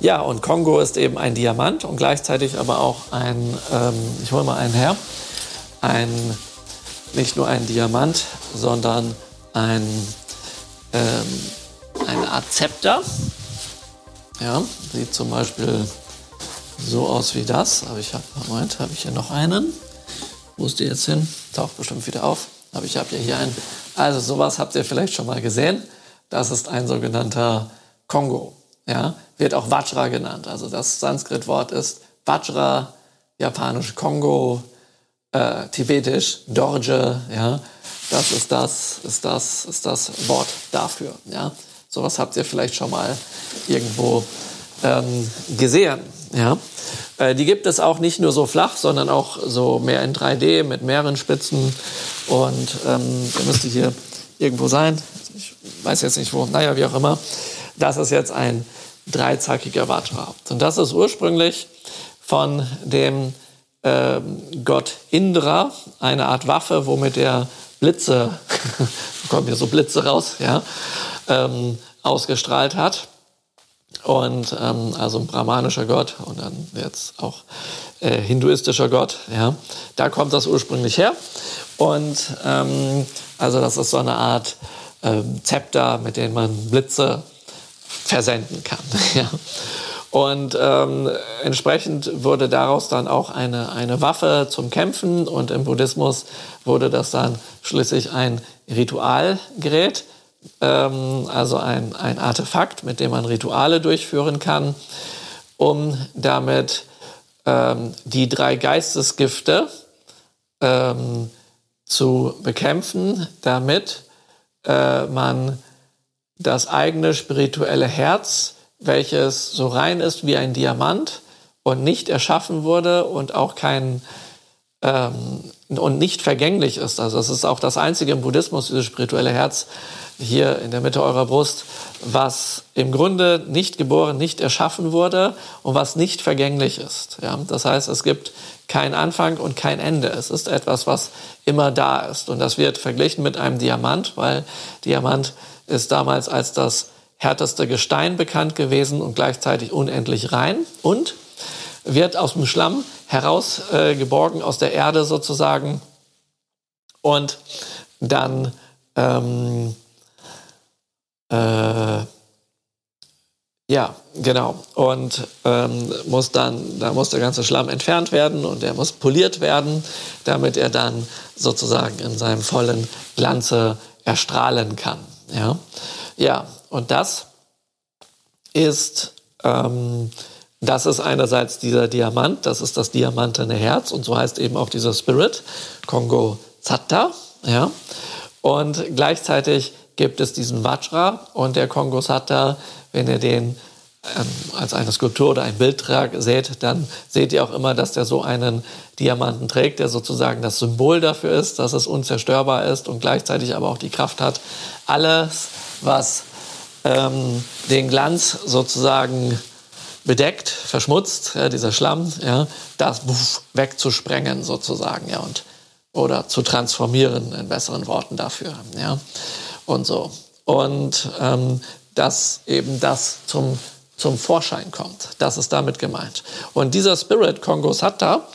ja und Kongo ist eben ein Diamant und gleichzeitig aber auch ein, ähm, ich hole mal einen her, ein, nicht nur ein Diamant, sondern ein, ähm, eine Art Zepter. Ja, sieht zum Beispiel so aus wie das. Aber ich habe, Moment, habe ich hier noch einen. Wo ist die jetzt hin? Taucht bestimmt wieder auf. Aber ich habe ja hier einen. Also sowas habt ihr vielleicht schon mal gesehen. Das ist ein sogenannter Kongo. Ja, wird auch Vajra genannt. Also das Sanskrit-Wort ist Vajra, japanisch Kongo, äh, tibetisch Dorje. Ja, das ist das, ist das, ist das Wort dafür. Ja, sowas habt ihr vielleicht schon mal irgendwo ähm, gesehen. Ja, äh, die gibt es auch nicht nur so flach, sondern auch so mehr in 3D mit mehreren Spitzen. Und ähm, der müsste hier irgendwo sein. Ich weiß jetzt nicht wo. Naja, wie auch immer. Das ist jetzt ein dreizackiger Vajrahaupt. Und das ist ursprünglich von dem äh, Gott Indra eine Art Waffe, womit er Blitze, kommen hier so Blitze raus, ja, ähm, ausgestrahlt hat. Und ähm, also ein brahmanischer Gott und dann jetzt auch äh, hinduistischer Gott, ja, da kommt das ursprünglich her. Und ähm, also das ist so eine Art ähm, Zepter, mit dem man Blitze versenden kann. ja. Und ähm, entsprechend wurde daraus dann auch eine, eine Waffe zum Kämpfen und im Buddhismus wurde das dann schließlich ein Ritualgerät, ähm, also ein, ein Artefakt, mit dem man Rituale durchführen kann, um damit ähm, die drei Geistesgifte ähm, zu bekämpfen, damit äh, man das eigene spirituelle Herz, welches so rein ist wie ein Diamant und nicht erschaffen wurde und auch kein ähm, und nicht vergänglich ist. Also es ist auch das einzige im Buddhismus, dieses spirituelle Herz hier in der Mitte eurer Brust, was im Grunde nicht geboren, nicht erschaffen wurde und was nicht vergänglich ist. Ja? Das heißt, es gibt kein Anfang und kein Ende. Es ist etwas, was immer da ist. Und das wird verglichen mit einem Diamant, weil Diamant ist damals als das härteste Gestein bekannt gewesen und gleichzeitig unendlich rein und wird aus dem Schlamm herausgeborgen, äh, aus der Erde sozusagen und dann ähm, äh, ja, genau. Und ähm, muss dann, da muss der ganze Schlamm entfernt werden und er muss poliert werden, damit er dann sozusagen in seinem vollen Glanze erstrahlen kann. Ja, ja und das ist, ähm, das ist einerseits dieser Diamant, das ist das diamantene Herz und so heißt eben auch dieser Spirit, Kongo Zatta. Ja, und gleichzeitig gibt es diesen Vajra und der Kongo Satta, wenn ihr den ähm, als eine Skulptur oder ein Bild seht, dann seht ihr auch immer, dass der so einen Diamanten trägt, der sozusagen das Symbol dafür ist, dass es unzerstörbar ist und gleichzeitig aber auch die Kraft hat, alles, was ähm, den Glanz sozusagen bedeckt, verschmutzt, ja, dieser Schlamm, ja, das wegzusprengen sozusagen. Ja, und oder zu transformieren, in besseren Worten dafür. Ja? Und so. Und ähm, dass eben das zum, zum Vorschein kommt. Das ist damit gemeint. Und dieser Spirit Kongo Satta,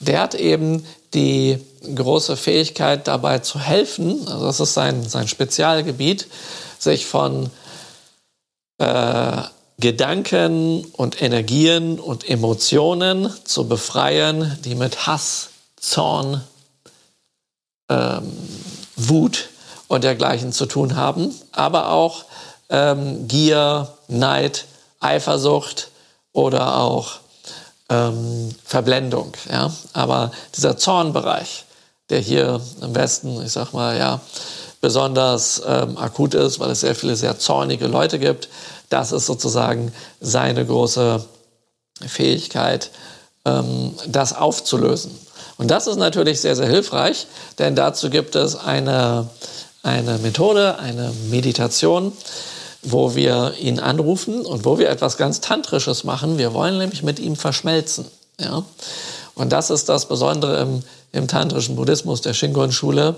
der hat eben die große Fähigkeit dabei zu helfen, also das ist sein, sein Spezialgebiet, sich von äh, Gedanken und Energien und Emotionen zu befreien, die mit Hass, Zorn, ähm, Wut und dergleichen zu tun haben, aber auch ähm, Gier, Neid, Eifersucht oder auch ähm, Verblendung. Ja? Aber dieser Zornbereich, der hier im Westen, ich sag mal, ja, besonders ähm, akut ist, weil es sehr viele sehr zornige Leute gibt, das ist sozusagen seine große Fähigkeit, ähm, das aufzulösen. Und das ist natürlich sehr, sehr hilfreich, denn dazu gibt es eine, eine Methode, eine Meditation, wo wir ihn anrufen und wo wir etwas ganz Tantrisches machen. Wir wollen nämlich mit ihm verschmelzen. Ja? Und das ist das Besondere im, im tantrischen Buddhismus der Shingon-Schule,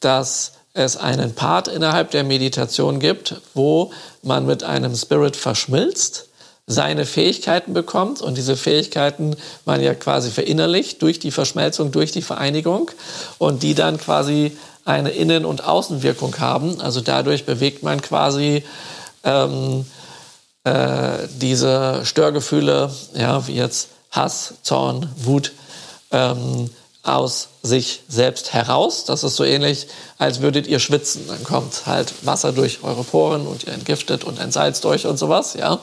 dass es einen Part innerhalb der Meditation gibt, wo man mit einem Spirit verschmilzt, seine Fähigkeiten bekommt und diese Fähigkeiten man ja quasi verinnerlicht durch die Verschmelzung, durch die Vereinigung und die dann quasi eine Innen- und Außenwirkung haben. Also dadurch bewegt man quasi ähm, äh, diese Störgefühle, ja, wie jetzt Hass, Zorn, Wut, ähm, aus sich selbst heraus. Das ist so ähnlich, als würdet ihr schwitzen. Dann kommt halt Wasser durch eure Poren und ihr entgiftet und entsalzt euch und sowas, ja.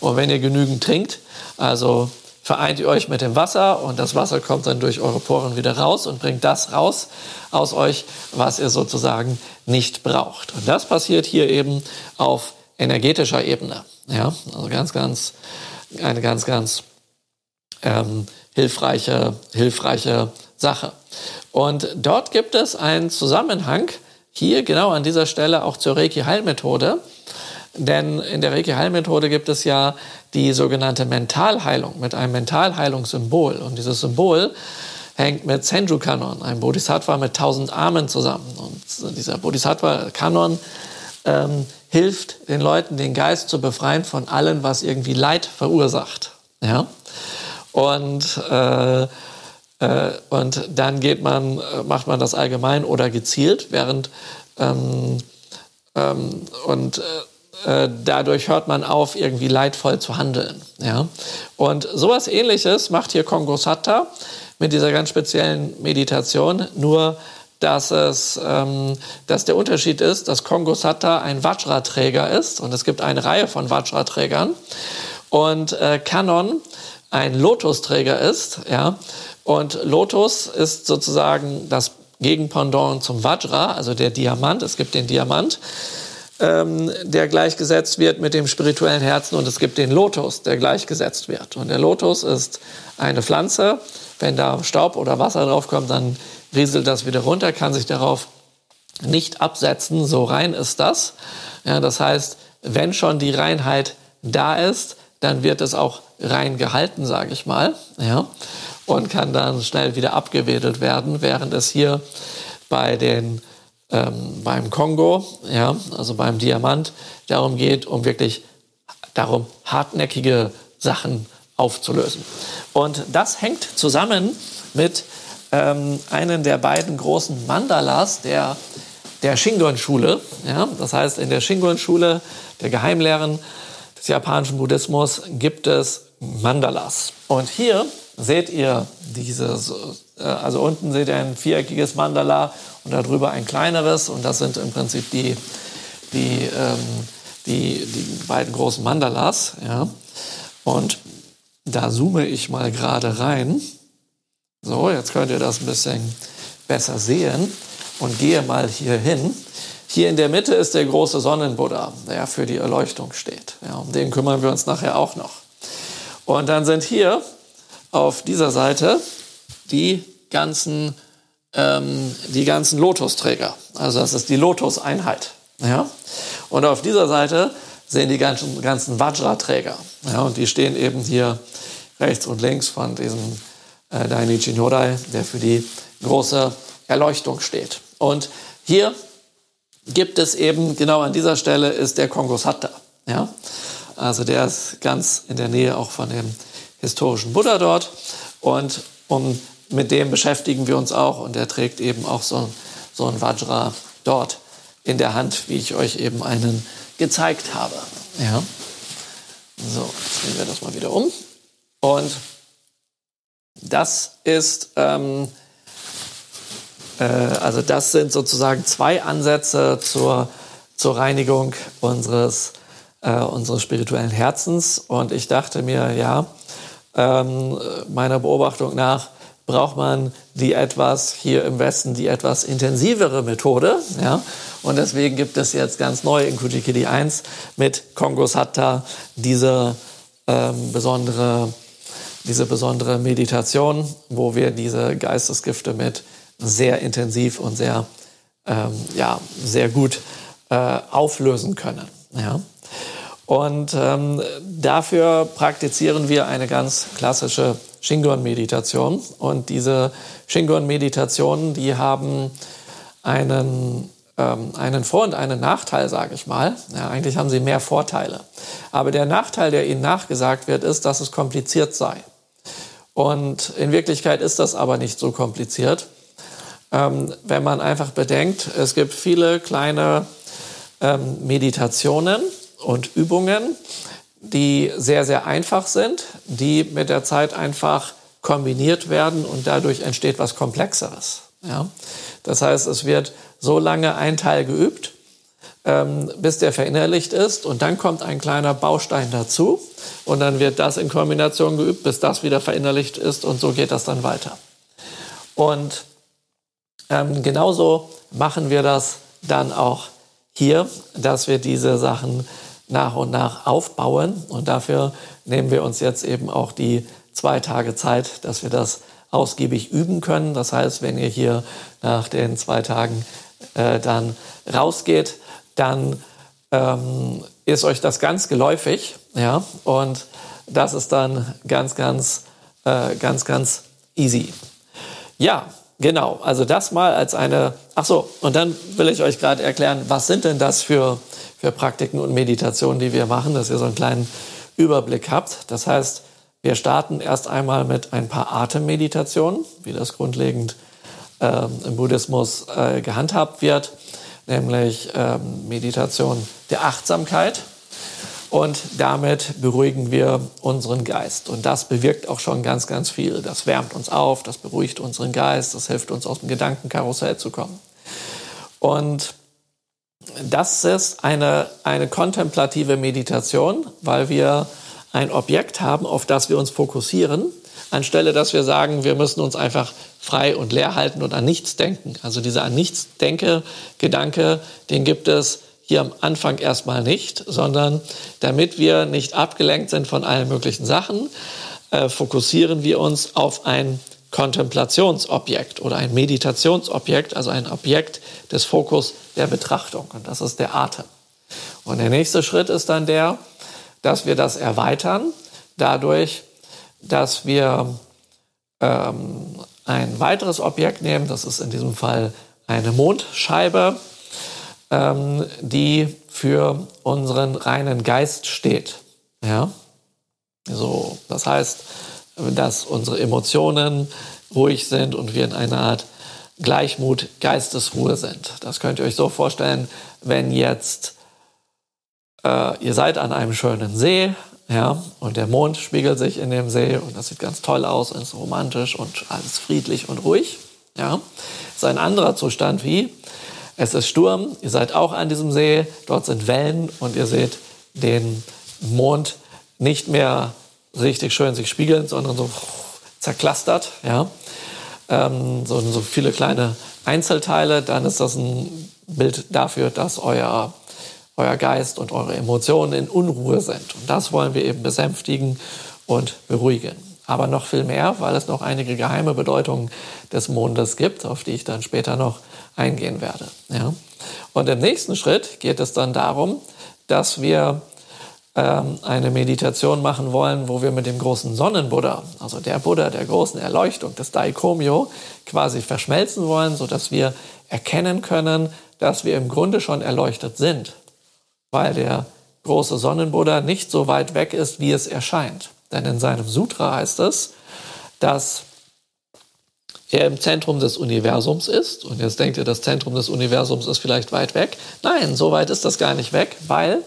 Und wenn ihr genügend trinkt, also vereint ihr euch mit dem Wasser und das Wasser kommt dann durch eure Poren wieder raus und bringt das raus aus euch, was ihr sozusagen nicht braucht. Und das passiert hier eben auf energetischer Ebene. Ja, also ganz, ganz, eine ganz, ganz ähm, hilfreiche, hilfreiche Sache. Und dort gibt es einen Zusammenhang, hier genau an dieser Stelle auch zur Reiki-Heilmethode. Denn in der Reiki-Heilmethode gibt es ja die sogenannte Mentalheilung mit einem Mentalheilungssymbol. Und dieses Symbol hängt mit Senju-Kanon, einem Bodhisattva mit tausend Armen zusammen. Und dieser Bodhisattva-Kanon ähm, hilft den Leuten, den Geist zu befreien von allem, was irgendwie Leid verursacht. Ja? Und, äh, und dann geht man, äh, macht man das allgemein oder gezielt, während ähm, ähm, und äh, äh, dadurch hört man auf, irgendwie leidvoll zu handeln. Ja? Und sowas ähnliches macht hier Kongo Satta mit dieser ganz speziellen Meditation, nur dass, es, ähm, dass der Unterschied ist, dass Kongo Satta ein Vajra-Träger ist und es gibt eine Reihe von Vajra-Trägern und äh, Canon ein Lotus-Träger ist. Ja? Und Lotus ist sozusagen das Gegenpendant zum Vajra, also der Diamant. Es gibt den Diamant, ähm, der gleichgesetzt wird mit dem spirituellen Herzen und es gibt den Lotus, der gleichgesetzt wird. Und der Lotus ist eine Pflanze. Wenn da Staub oder Wasser draufkommt, dann rieselt das wieder runter, kann sich darauf nicht absetzen, so rein ist das. Ja, das heißt, wenn schon die Reinheit da ist, dann wird es auch rein gehalten, sage ich mal, ja, und kann dann schnell wieder abgewedelt werden, während es hier bei den ähm, beim Kongo, ja, also beim Diamant, darum geht, um wirklich darum hartnäckige Sachen aufzulösen. Und das hängt zusammen mit ähm, einen der beiden großen Mandalas der, der Shingon-Schule. Ja? Das heißt, in der Shingon-Schule der Geheimlehren des japanischen Buddhismus gibt es Mandalas. Und hier seht ihr diese, äh, also unten seht ihr ein viereckiges Mandala und darüber ein kleineres. Und das sind im Prinzip die, die, ähm, die, die beiden großen Mandalas. Ja? Und da zoome ich mal gerade rein. So, jetzt könnt ihr das ein bisschen besser sehen und gehe mal hier hin. Hier in der Mitte ist der große Sonnenbuddha, der für die Erleuchtung steht. Ja, um den kümmern wir uns nachher auch noch. Und dann sind hier auf dieser Seite die ganzen, ähm, die ganzen Lotusträger. Also das ist die Lotus-Einheit. Ja? Und auf dieser Seite sehen die ganzen, ganzen Vajra-Träger. Ja? Und die stehen eben hier rechts und links von diesem äh, Dainichi Nodai, der für die große Erleuchtung steht. Und hier gibt es eben, genau an dieser Stelle ist der Kongosatta. Ja? Also der ist ganz in der Nähe auch von dem historischen Buddha dort. Und um, mit dem beschäftigen wir uns auch. Und der trägt eben auch so, so ein Vajra dort in der Hand, wie ich euch eben einen gezeigt habe. Ja? So, jetzt drehen wir das mal wieder um. Und das ist, ähm, äh, also das sind sozusagen zwei Ansätze zur, zur Reinigung unseres, äh, unseres spirituellen Herzens. Und ich dachte mir, ja, ähm, meiner Beobachtung nach braucht man die etwas hier im Westen die etwas intensivere Methode. Ja? Und deswegen gibt es jetzt ganz neu in Kujikidi 1 mit Kongo Satta diese ähm, besondere diese besondere Meditation, wo wir diese Geistesgifte mit sehr intensiv und sehr, ähm, ja, sehr gut äh, auflösen können. Ja. Und ähm, dafür praktizieren wir eine ganz klassische Shingon-Meditation. Und diese Shingon-Meditationen, die haben einen, ähm, einen Vor- und einen Nachteil, sage ich mal. Ja, eigentlich haben sie mehr Vorteile. Aber der Nachteil, der ihnen nachgesagt wird, ist, dass es kompliziert sei. Und in Wirklichkeit ist das aber nicht so kompliziert. Ähm, wenn man einfach bedenkt, es gibt viele kleine ähm, Meditationen und Übungen, die sehr, sehr einfach sind, die mit der Zeit einfach kombiniert werden und dadurch entsteht was Komplexeres. Ja? Das heißt, es wird so lange ein Teil geübt, ähm, bis der verinnerlicht ist. Und dann kommt ein kleiner Baustein dazu. Und dann wird das in Kombination geübt, bis das wieder verinnerlicht ist. Und so geht das dann weiter. Und ähm, genauso machen wir das dann auch hier, dass wir diese Sachen nach und nach aufbauen. Und dafür nehmen wir uns jetzt eben auch die zwei Tage Zeit, dass wir das ausgiebig üben können. Das heißt, wenn ihr hier nach den zwei Tagen äh, dann rausgeht, dann ähm, ist euch das ganz geläufig. Ja? Und das ist dann ganz, ganz, äh, ganz, ganz easy. Ja, genau. Also das mal als eine. Ach so, und dann will ich euch gerade erklären, was sind denn das für, für Praktiken und Meditationen, die wir machen, dass ihr so einen kleinen Überblick habt. Das heißt, wir starten erst einmal mit ein paar Atemmeditationen, wie das grundlegend äh, im Buddhismus äh, gehandhabt wird nämlich ähm, Meditation der Achtsamkeit. Und damit beruhigen wir unseren Geist. Und das bewirkt auch schon ganz, ganz viel. Das wärmt uns auf, das beruhigt unseren Geist, das hilft uns aus dem Gedankenkarussell zu kommen. Und das ist eine, eine kontemplative Meditation, weil wir ein Objekt haben, auf das wir uns fokussieren anstelle dass wir sagen, wir müssen uns einfach frei und leer halten und an nichts denken. Also dieser an nichts denke Gedanke, den gibt es hier am Anfang erstmal nicht, sondern damit wir nicht abgelenkt sind von allen möglichen Sachen, äh, fokussieren wir uns auf ein Kontemplationsobjekt oder ein Meditationsobjekt, also ein Objekt des Fokus der Betrachtung. Und das ist der Atem. Und der nächste Schritt ist dann der, dass wir das erweitern dadurch, dass wir ähm, ein weiteres Objekt nehmen, das ist in diesem Fall eine Mondscheibe, ähm, die für unseren reinen Geist steht. Ja? So, das heißt, dass unsere Emotionen ruhig sind und wir in einer Art Gleichmut, Geistesruhe sind. Das könnt ihr euch so vorstellen, wenn jetzt äh, ihr seid an einem schönen See ja, und der Mond spiegelt sich in dem See und das sieht ganz toll aus und ist romantisch und alles friedlich und ruhig. Ja, ist ein anderer Zustand wie es ist Sturm, ihr seid auch an diesem See, dort sind Wellen und ihr seht den Mond nicht mehr richtig schön sich spiegeln, sondern so zerklastert, ja. Ähm, so, so viele kleine Einzelteile, dann ist das ein Bild dafür, dass euer euer Geist und eure Emotionen in Unruhe sind. Und das wollen wir eben besänftigen und beruhigen. Aber noch viel mehr, weil es noch einige geheime Bedeutungen des Mondes gibt, auf die ich dann später noch eingehen werde. Ja? Und im nächsten Schritt geht es dann darum, dass wir eine Meditation machen wollen, wo wir mit dem großen Sonnenbuddha, also der Buddha der großen Erleuchtung, des Daikomyo, quasi verschmelzen wollen, sodass wir erkennen können, dass wir im Grunde schon erleuchtet sind, weil der große Sonnenbuddha nicht so weit weg ist, wie es erscheint. Denn in seinem Sutra heißt es, dass er im Zentrum des Universums ist. Und jetzt denkt ihr, das Zentrum des Universums ist vielleicht weit weg. Nein, so weit ist das gar nicht weg, weil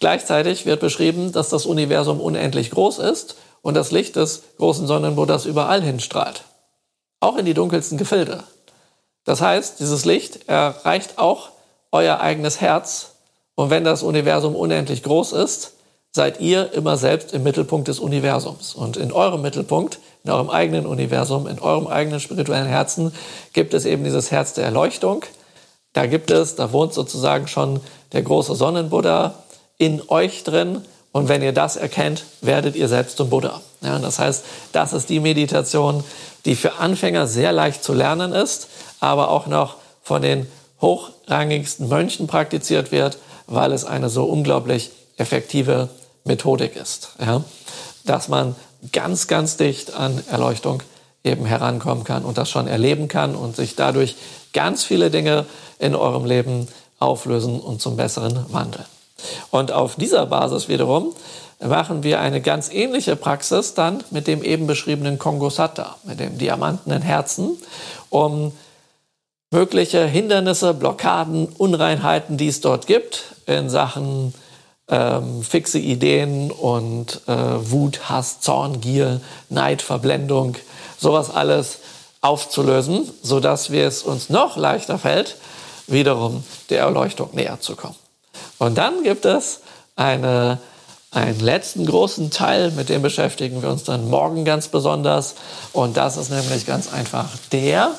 gleichzeitig wird beschrieben, dass das Universum unendlich groß ist und das Licht des großen Sonnenbuddhas überall hinstrahlt. Auch in die dunkelsten Gefilde. Das heißt, dieses Licht erreicht auch euer eigenes Herz. Und wenn das Universum unendlich groß ist, seid ihr immer selbst im Mittelpunkt des Universums. Und in eurem Mittelpunkt, in eurem eigenen Universum, in eurem eigenen spirituellen Herzen gibt es eben dieses Herz der Erleuchtung. Da gibt es, da wohnt sozusagen schon der große Sonnenbuddha in euch drin. Und wenn ihr das erkennt, werdet ihr selbst zum Buddha. Ja, das heißt, das ist die Meditation, die für Anfänger sehr leicht zu lernen ist, aber auch noch von den hochrangigsten Mönchen praktiziert wird, weil es eine so unglaublich effektive Methodik ist. Ja? Dass man ganz, ganz dicht an Erleuchtung eben herankommen kann und das schon erleben kann und sich dadurch ganz viele Dinge in eurem Leben auflösen und zum Besseren wandeln. Und auf dieser Basis wiederum machen wir eine ganz ähnliche Praxis dann mit dem eben beschriebenen Kongosatta, mit dem diamantenen Herzen, um mögliche Hindernisse, Blockaden, Unreinheiten, die es dort gibt in Sachen ähm, fixe Ideen und äh, Wut, Hass, Zorn, Gier, Neid, Verblendung, sowas alles aufzulösen, sodass wir es uns noch leichter fällt, wiederum der Erleuchtung näher zu kommen. Und dann gibt es eine, einen letzten großen Teil, mit dem beschäftigen wir uns dann morgen ganz besonders. Und das ist nämlich ganz einfach der,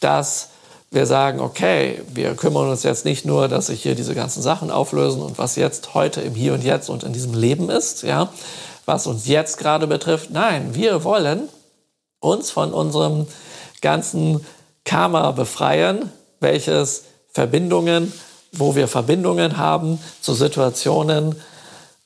dass wir sagen, okay, wir kümmern uns jetzt nicht nur, dass sich hier diese ganzen Sachen auflösen und was jetzt heute im Hier und Jetzt und in diesem Leben ist, ja, was uns jetzt gerade betrifft. Nein, wir wollen uns von unserem ganzen Karma befreien, welches Verbindungen, wo wir Verbindungen haben zu Situationen,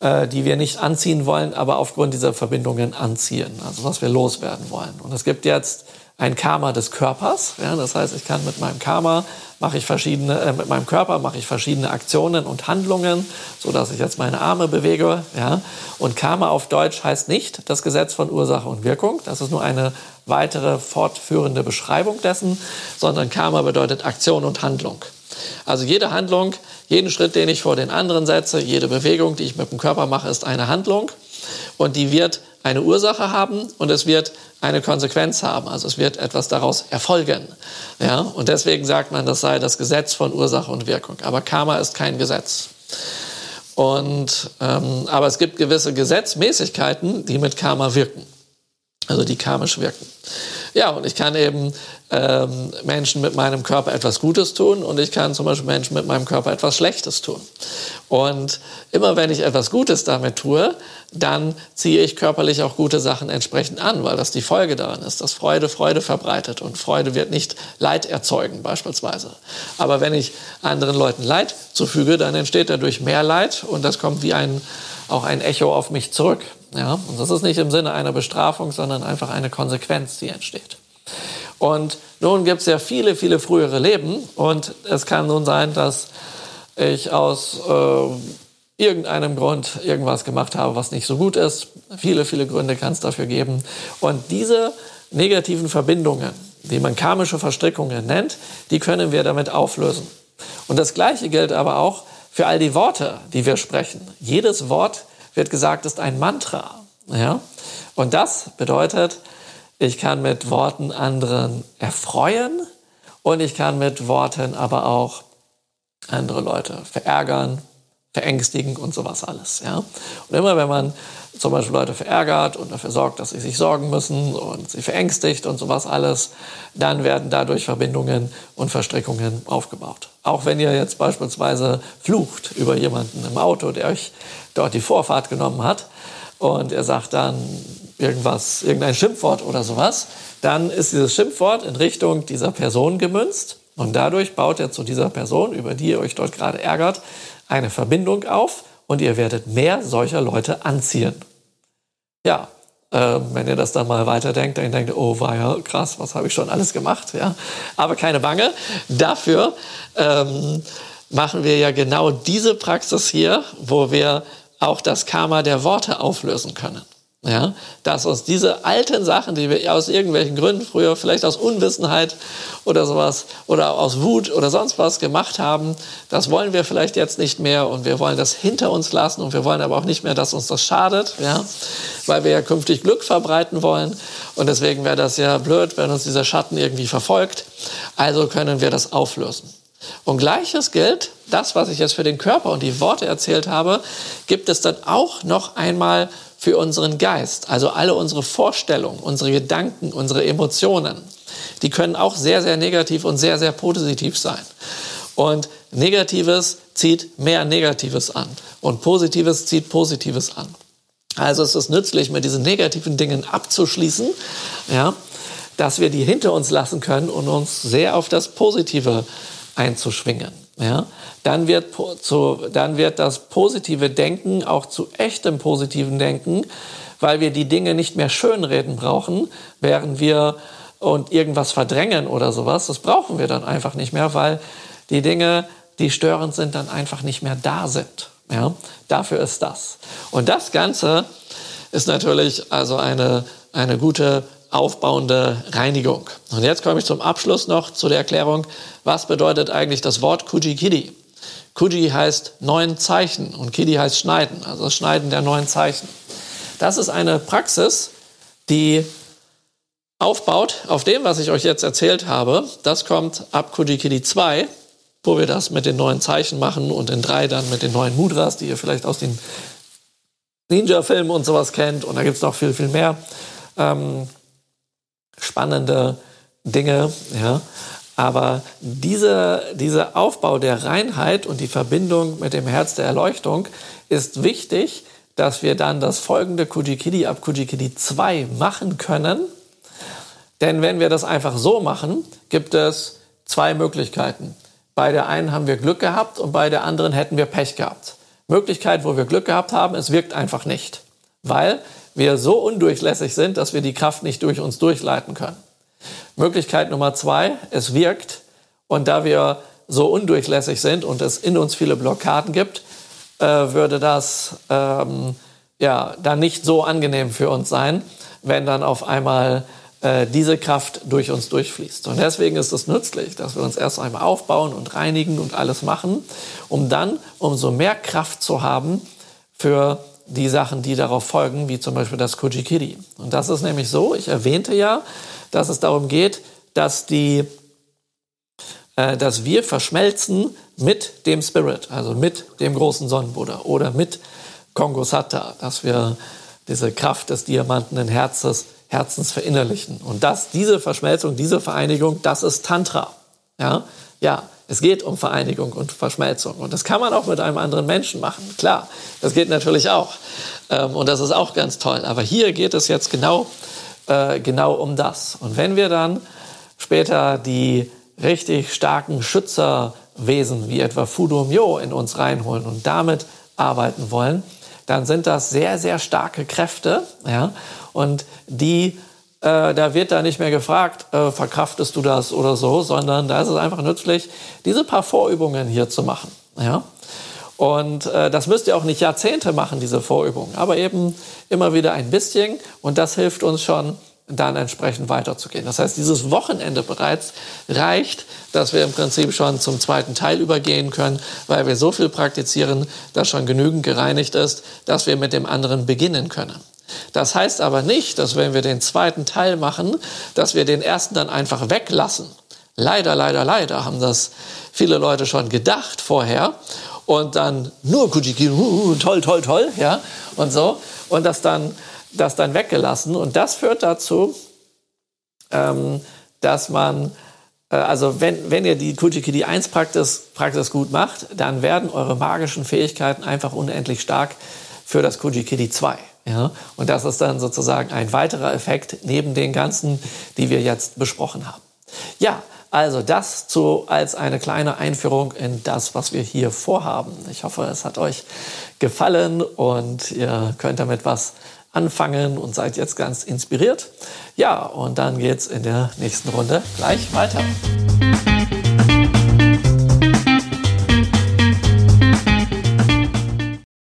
äh, die wir nicht anziehen wollen, aber aufgrund dieser Verbindungen anziehen, also was wir loswerden wollen. Und es gibt jetzt ein Karma des Körpers. Ja, das heißt, ich kann mit meinem Karma mache ich verschiedene, äh, mit meinem Körper mache ich verschiedene Aktionen und Handlungen, so dass ich jetzt meine Arme bewege. Ja, und Karma auf Deutsch heißt nicht das Gesetz von Ursache und Wirkung. Das ist nur eine weitere fortführende Beschreibung dessen, sondern Karma bedeutet Aktion und Handlung. Also jede Handlung, jeden Schritt, den ich vor den anderen setze, jede Bewegung, die ich mit dem Körper mache, ist eine Handlung und die wird eine Ursache haben und es wird eine Konsequenz haben. Also es wird etwas daraus erfolgen. Ja? Und deswegen sagt man, das sei das Gesetz von Ursache und Wirkung. Aber Karma ist kein Gesetz. Und, ähm, aber es gibt gewisse Gesetzmäßigkeiten, die mit Karma wirken. Also die karmisch wirken. Ja, und ich kann eben ähm, Menschen mit meinem Körper etwas Gutes tun und ich kann zum Beispiel Menschen mit meinem Körper etwas Schlechtes tun. Und immer wenn ich etwas Gutes damit tue, dann ziehe ich körperlich auch gute Sachen entsprechend an, weil das die Folge daran ist, dass Freude Freude verbreitet und Freude wird nicht Leid erzeugen beispielsweise. Aber wenn ich anderen Leuten Leid zufüge, dann entsteht dadurch mehr Leid und das kommt wie ein, auch ein Echo auf mich zurück. Ja, und das ist nicht im Sinne einer Bestrafung, sondern einfach eine Konsequenz, die entsteht. Und nun gibt es ja viele, viele frühere Leben und es kann nun sein, dass ich aus äh, irgendeinem Grund irgendwas gemacht habe, was nicht so gut ist. Viele, viele Gründe kann es dafür geben. Und diese negativen Verbindungen, die man karmische Verstrickungen nennt, die können wir damit auflösen. Und das Gleiche gilt aber auch für all die Worte, die wir sprechen. Jedes Wort wird gesagt, ist ein Mantra. Ja? Und das bedeutet, ich kann mit Worten anderen erfreuen und ich kann mit Worten aber auch andere Leute verärgern, verängstigen und sowas alles. Ja? Und immer wenn man zum Beispiel Leute verärgert und dafür sorgt, dass sie sich sorgen müssen und sie verängstigt und sowas alles, dann werden dadurch Verbindungen und Verstrickungen aufgebaut. Auch wenn ihr jetzt beispielsweise flucht über jemanden im Auto, der euch dort die Vorfahrt genommen hat und er sagt dann irgendwas, irgendein Schimpfwort oder sowas, dann ist dieses Schimpfwort in Richtung dieser Person gemünzt und dadurch baut er zu dieser Person, über die ihr euch dort gerade ärgert, eine Verbindung auf und ihr werdet mehr solcher Leute anziehen. Ja, äh, wenn ihr das dann mal weiterdenkt, dann denkt ihr, oh war ja krass, was habe ich schon alles gemacht. Ja? Aber keine Bange, dafür ähm, machen wir ja genau diese Praxis hier, wo wir auch das Karma der Worte auflösen können. Ja, dass uns diese alten Sachen, die wir aus irgendwelchen Gründen früher vielleicht aus Unwissenheit oder sowas oder aus Wut oder sonst was gemacht haben, das wollen wir vielleicht jetzt nicht mehr und wir wollen das hinter uns lassen und wir wollen aber auch nicht mehr, dass uns das schadet, ja, weil wir ja künftig Glück verbreiten wollen und deswegen wäre das ja blöd, wenn uns dieser Schatten irgendwie verfolgt. Also können wir das auflösen. Und gleiches gilt, das, was ich jetzt für den Körper und die Worte erzählt habe, gibt es dann auch noch einmal für unseren Geist. Also alle unsere Vorstellungen, unsere Gedanken, unsere Emotionen, die können auch sehr, sehr negativ und sehr, sehr positiv sein. Und Negatives zieht mehr Negatives an und Positives zieht Positives an. Also es ist nützlich, mit diesen negativen Dingen abzuschließen, ja, dass wir die hinter uns lassen können und uns sehr auf das Positive einzuschwingen. Ja, dann wird, zu, dann wird das positive Denken auch zu echtem positiven Denken, weil wir die Dinge nicht mehr schönreden brauchen, während wir und irgendwas verdrängen oder sowas. Das brauchen wir dann einfach nicht mehr, weil die Dinge, die störend sind, dann einfach nicht mehr da sind. Ja, dafür ist das. Und das Ganze ist natürlich also eine, eine gute aufbauende Reinigung. Und jetzt komme ich zum Abschluss noch zu der Erklärung, was bedeutet eigentlich das Wort Kujikidi? Kuji heißt neun Zeichen und Kidi heißt Schneiden, also das Schneiden der neun Zeichen. Das ist eine Praxis, die aufbaut auf dem, was ich euch jetzt erzählt habe. Das kommt ab Kujikidi 2, wo wir das mit den neuen Zeichen machen und in 3 dann mit den neuen Mudras, die ihr vielleicht aus den Ninja-Filmen und sowas kennt. Und da gibt es noch viel, viel mehr. Ähm, spannende Dinge. Ja. Aber diese, dieser Aufbau der Reinheit und die Verbindung mit dem Herz der Erleuchtung ist wichtig, dass wir dann das folgende Kujikidi ab Kujikidi 2 machen können. Denn wenn wir das einfach so machen, gibt es zwei Möglichkeiten. Bei der einen haben wir Glück gehabt und bei der anderen hätten wir Pech gehabt. Möglichkeit, wo wir Glück gehabt haben, es wirkt einfach nicht, weil wir so undurchlässig sind, dass wir die Kraft nicht durch uns durchleiten können. Möglichkeit Nummer zwei, es wirkt und da wir so undurchlässig sind und es in uns viele Blockaden gibt, äh, würde das ähm, ja dann nicht so angenehm für uns sein, wenn dann auf einmal äh, diese Kraft durch uns durchfließt. Und deswegen ist es nützlich, dass wir uns erst einmal aufbauen und reinigen und alles machen, um dann umso mehr Kraft zu haben für die Sachen, die darauf folgen, wie zum Beispiel das Kujikiri. Und das ist nämlich so, ich erwähnte ja, dass es darum geht, dass, die, äh, dass wir verschmelzen mit dem Spirit, also mit dem großen Sonnenbuddha oder mit Kongo Satta, dass wir diese Kraft des diamantenen Herzens, Herzens verinnerlichen. Und das, diese Verschmelzung, diese Vereinigung, das ist Tantra. Ja, ja, es geht um Vereinigung und Verschmelzung. Und das kann man auch mit einem anderen Menschen machen. Klar, das geht natürlich auch. Ähm, und das ist auch ganz toll. Aber hier geht es jetzt genau, äh, genau um das. Und wenn wir dann später die richtig starken Schützerwesen wie etwa Fudo Myo in uns reinholen und damit arbeiten wollen, dann sind das sehr, sehr starke Kräfte. Ja? Und die äh, da wird da nicht mehr gefragt, äh, verkraftest du das oder so, sondern da ist es einfach nützlich, diese paar Vorübungen hier zu machen. Ja? Und äh, das müsst ihr auch nicht Jahrzehnte machen, diese Vorübungen, aber eben immer wieder ein bisschen und das hilft uns schon, dann entsprechend weiterzugehen. Das heißt, dieses Wochenende bereits reicht, dass wir im Prinzip schon zum zweiten Teil übergehen können, weil wir so viel praktizieren, dass schon genügend gereinigt ist, dass wir mit dem anderen beginnen können. Das heißt aber nicht, dass wenn wir den zweiten Teil machen, dass wir den ersten dann einfach weglassen. Leider, leider, leider haben das viele Leute schon gedacht vorher und dann nur Kujiki, toll, toll, toll, ja, und so und das dann, das dann weggelassen und das führt dazu, ähm, dass man äh, also wenn, wenn ihr die Kujikidi 1 Praxis, Praxis gut macht, dann werden eure magischen Fähigkeiten einfach unendlich stark für das Kujikidi 2. Ja? Und das ist dann sozusagen ein weiterer Effekt neben den ganzen, die wir jetzt besprochen haben. Ja, Also das zu, als eine kleine Einführung in das, was wir hier vorhaben. Ich hoffe, es hat euch gefallen und ihr könnt damit was anfangen und seid jetzt ganz inspiriert. Ja, und dann geht's in der nächsten Runde gleich weiter.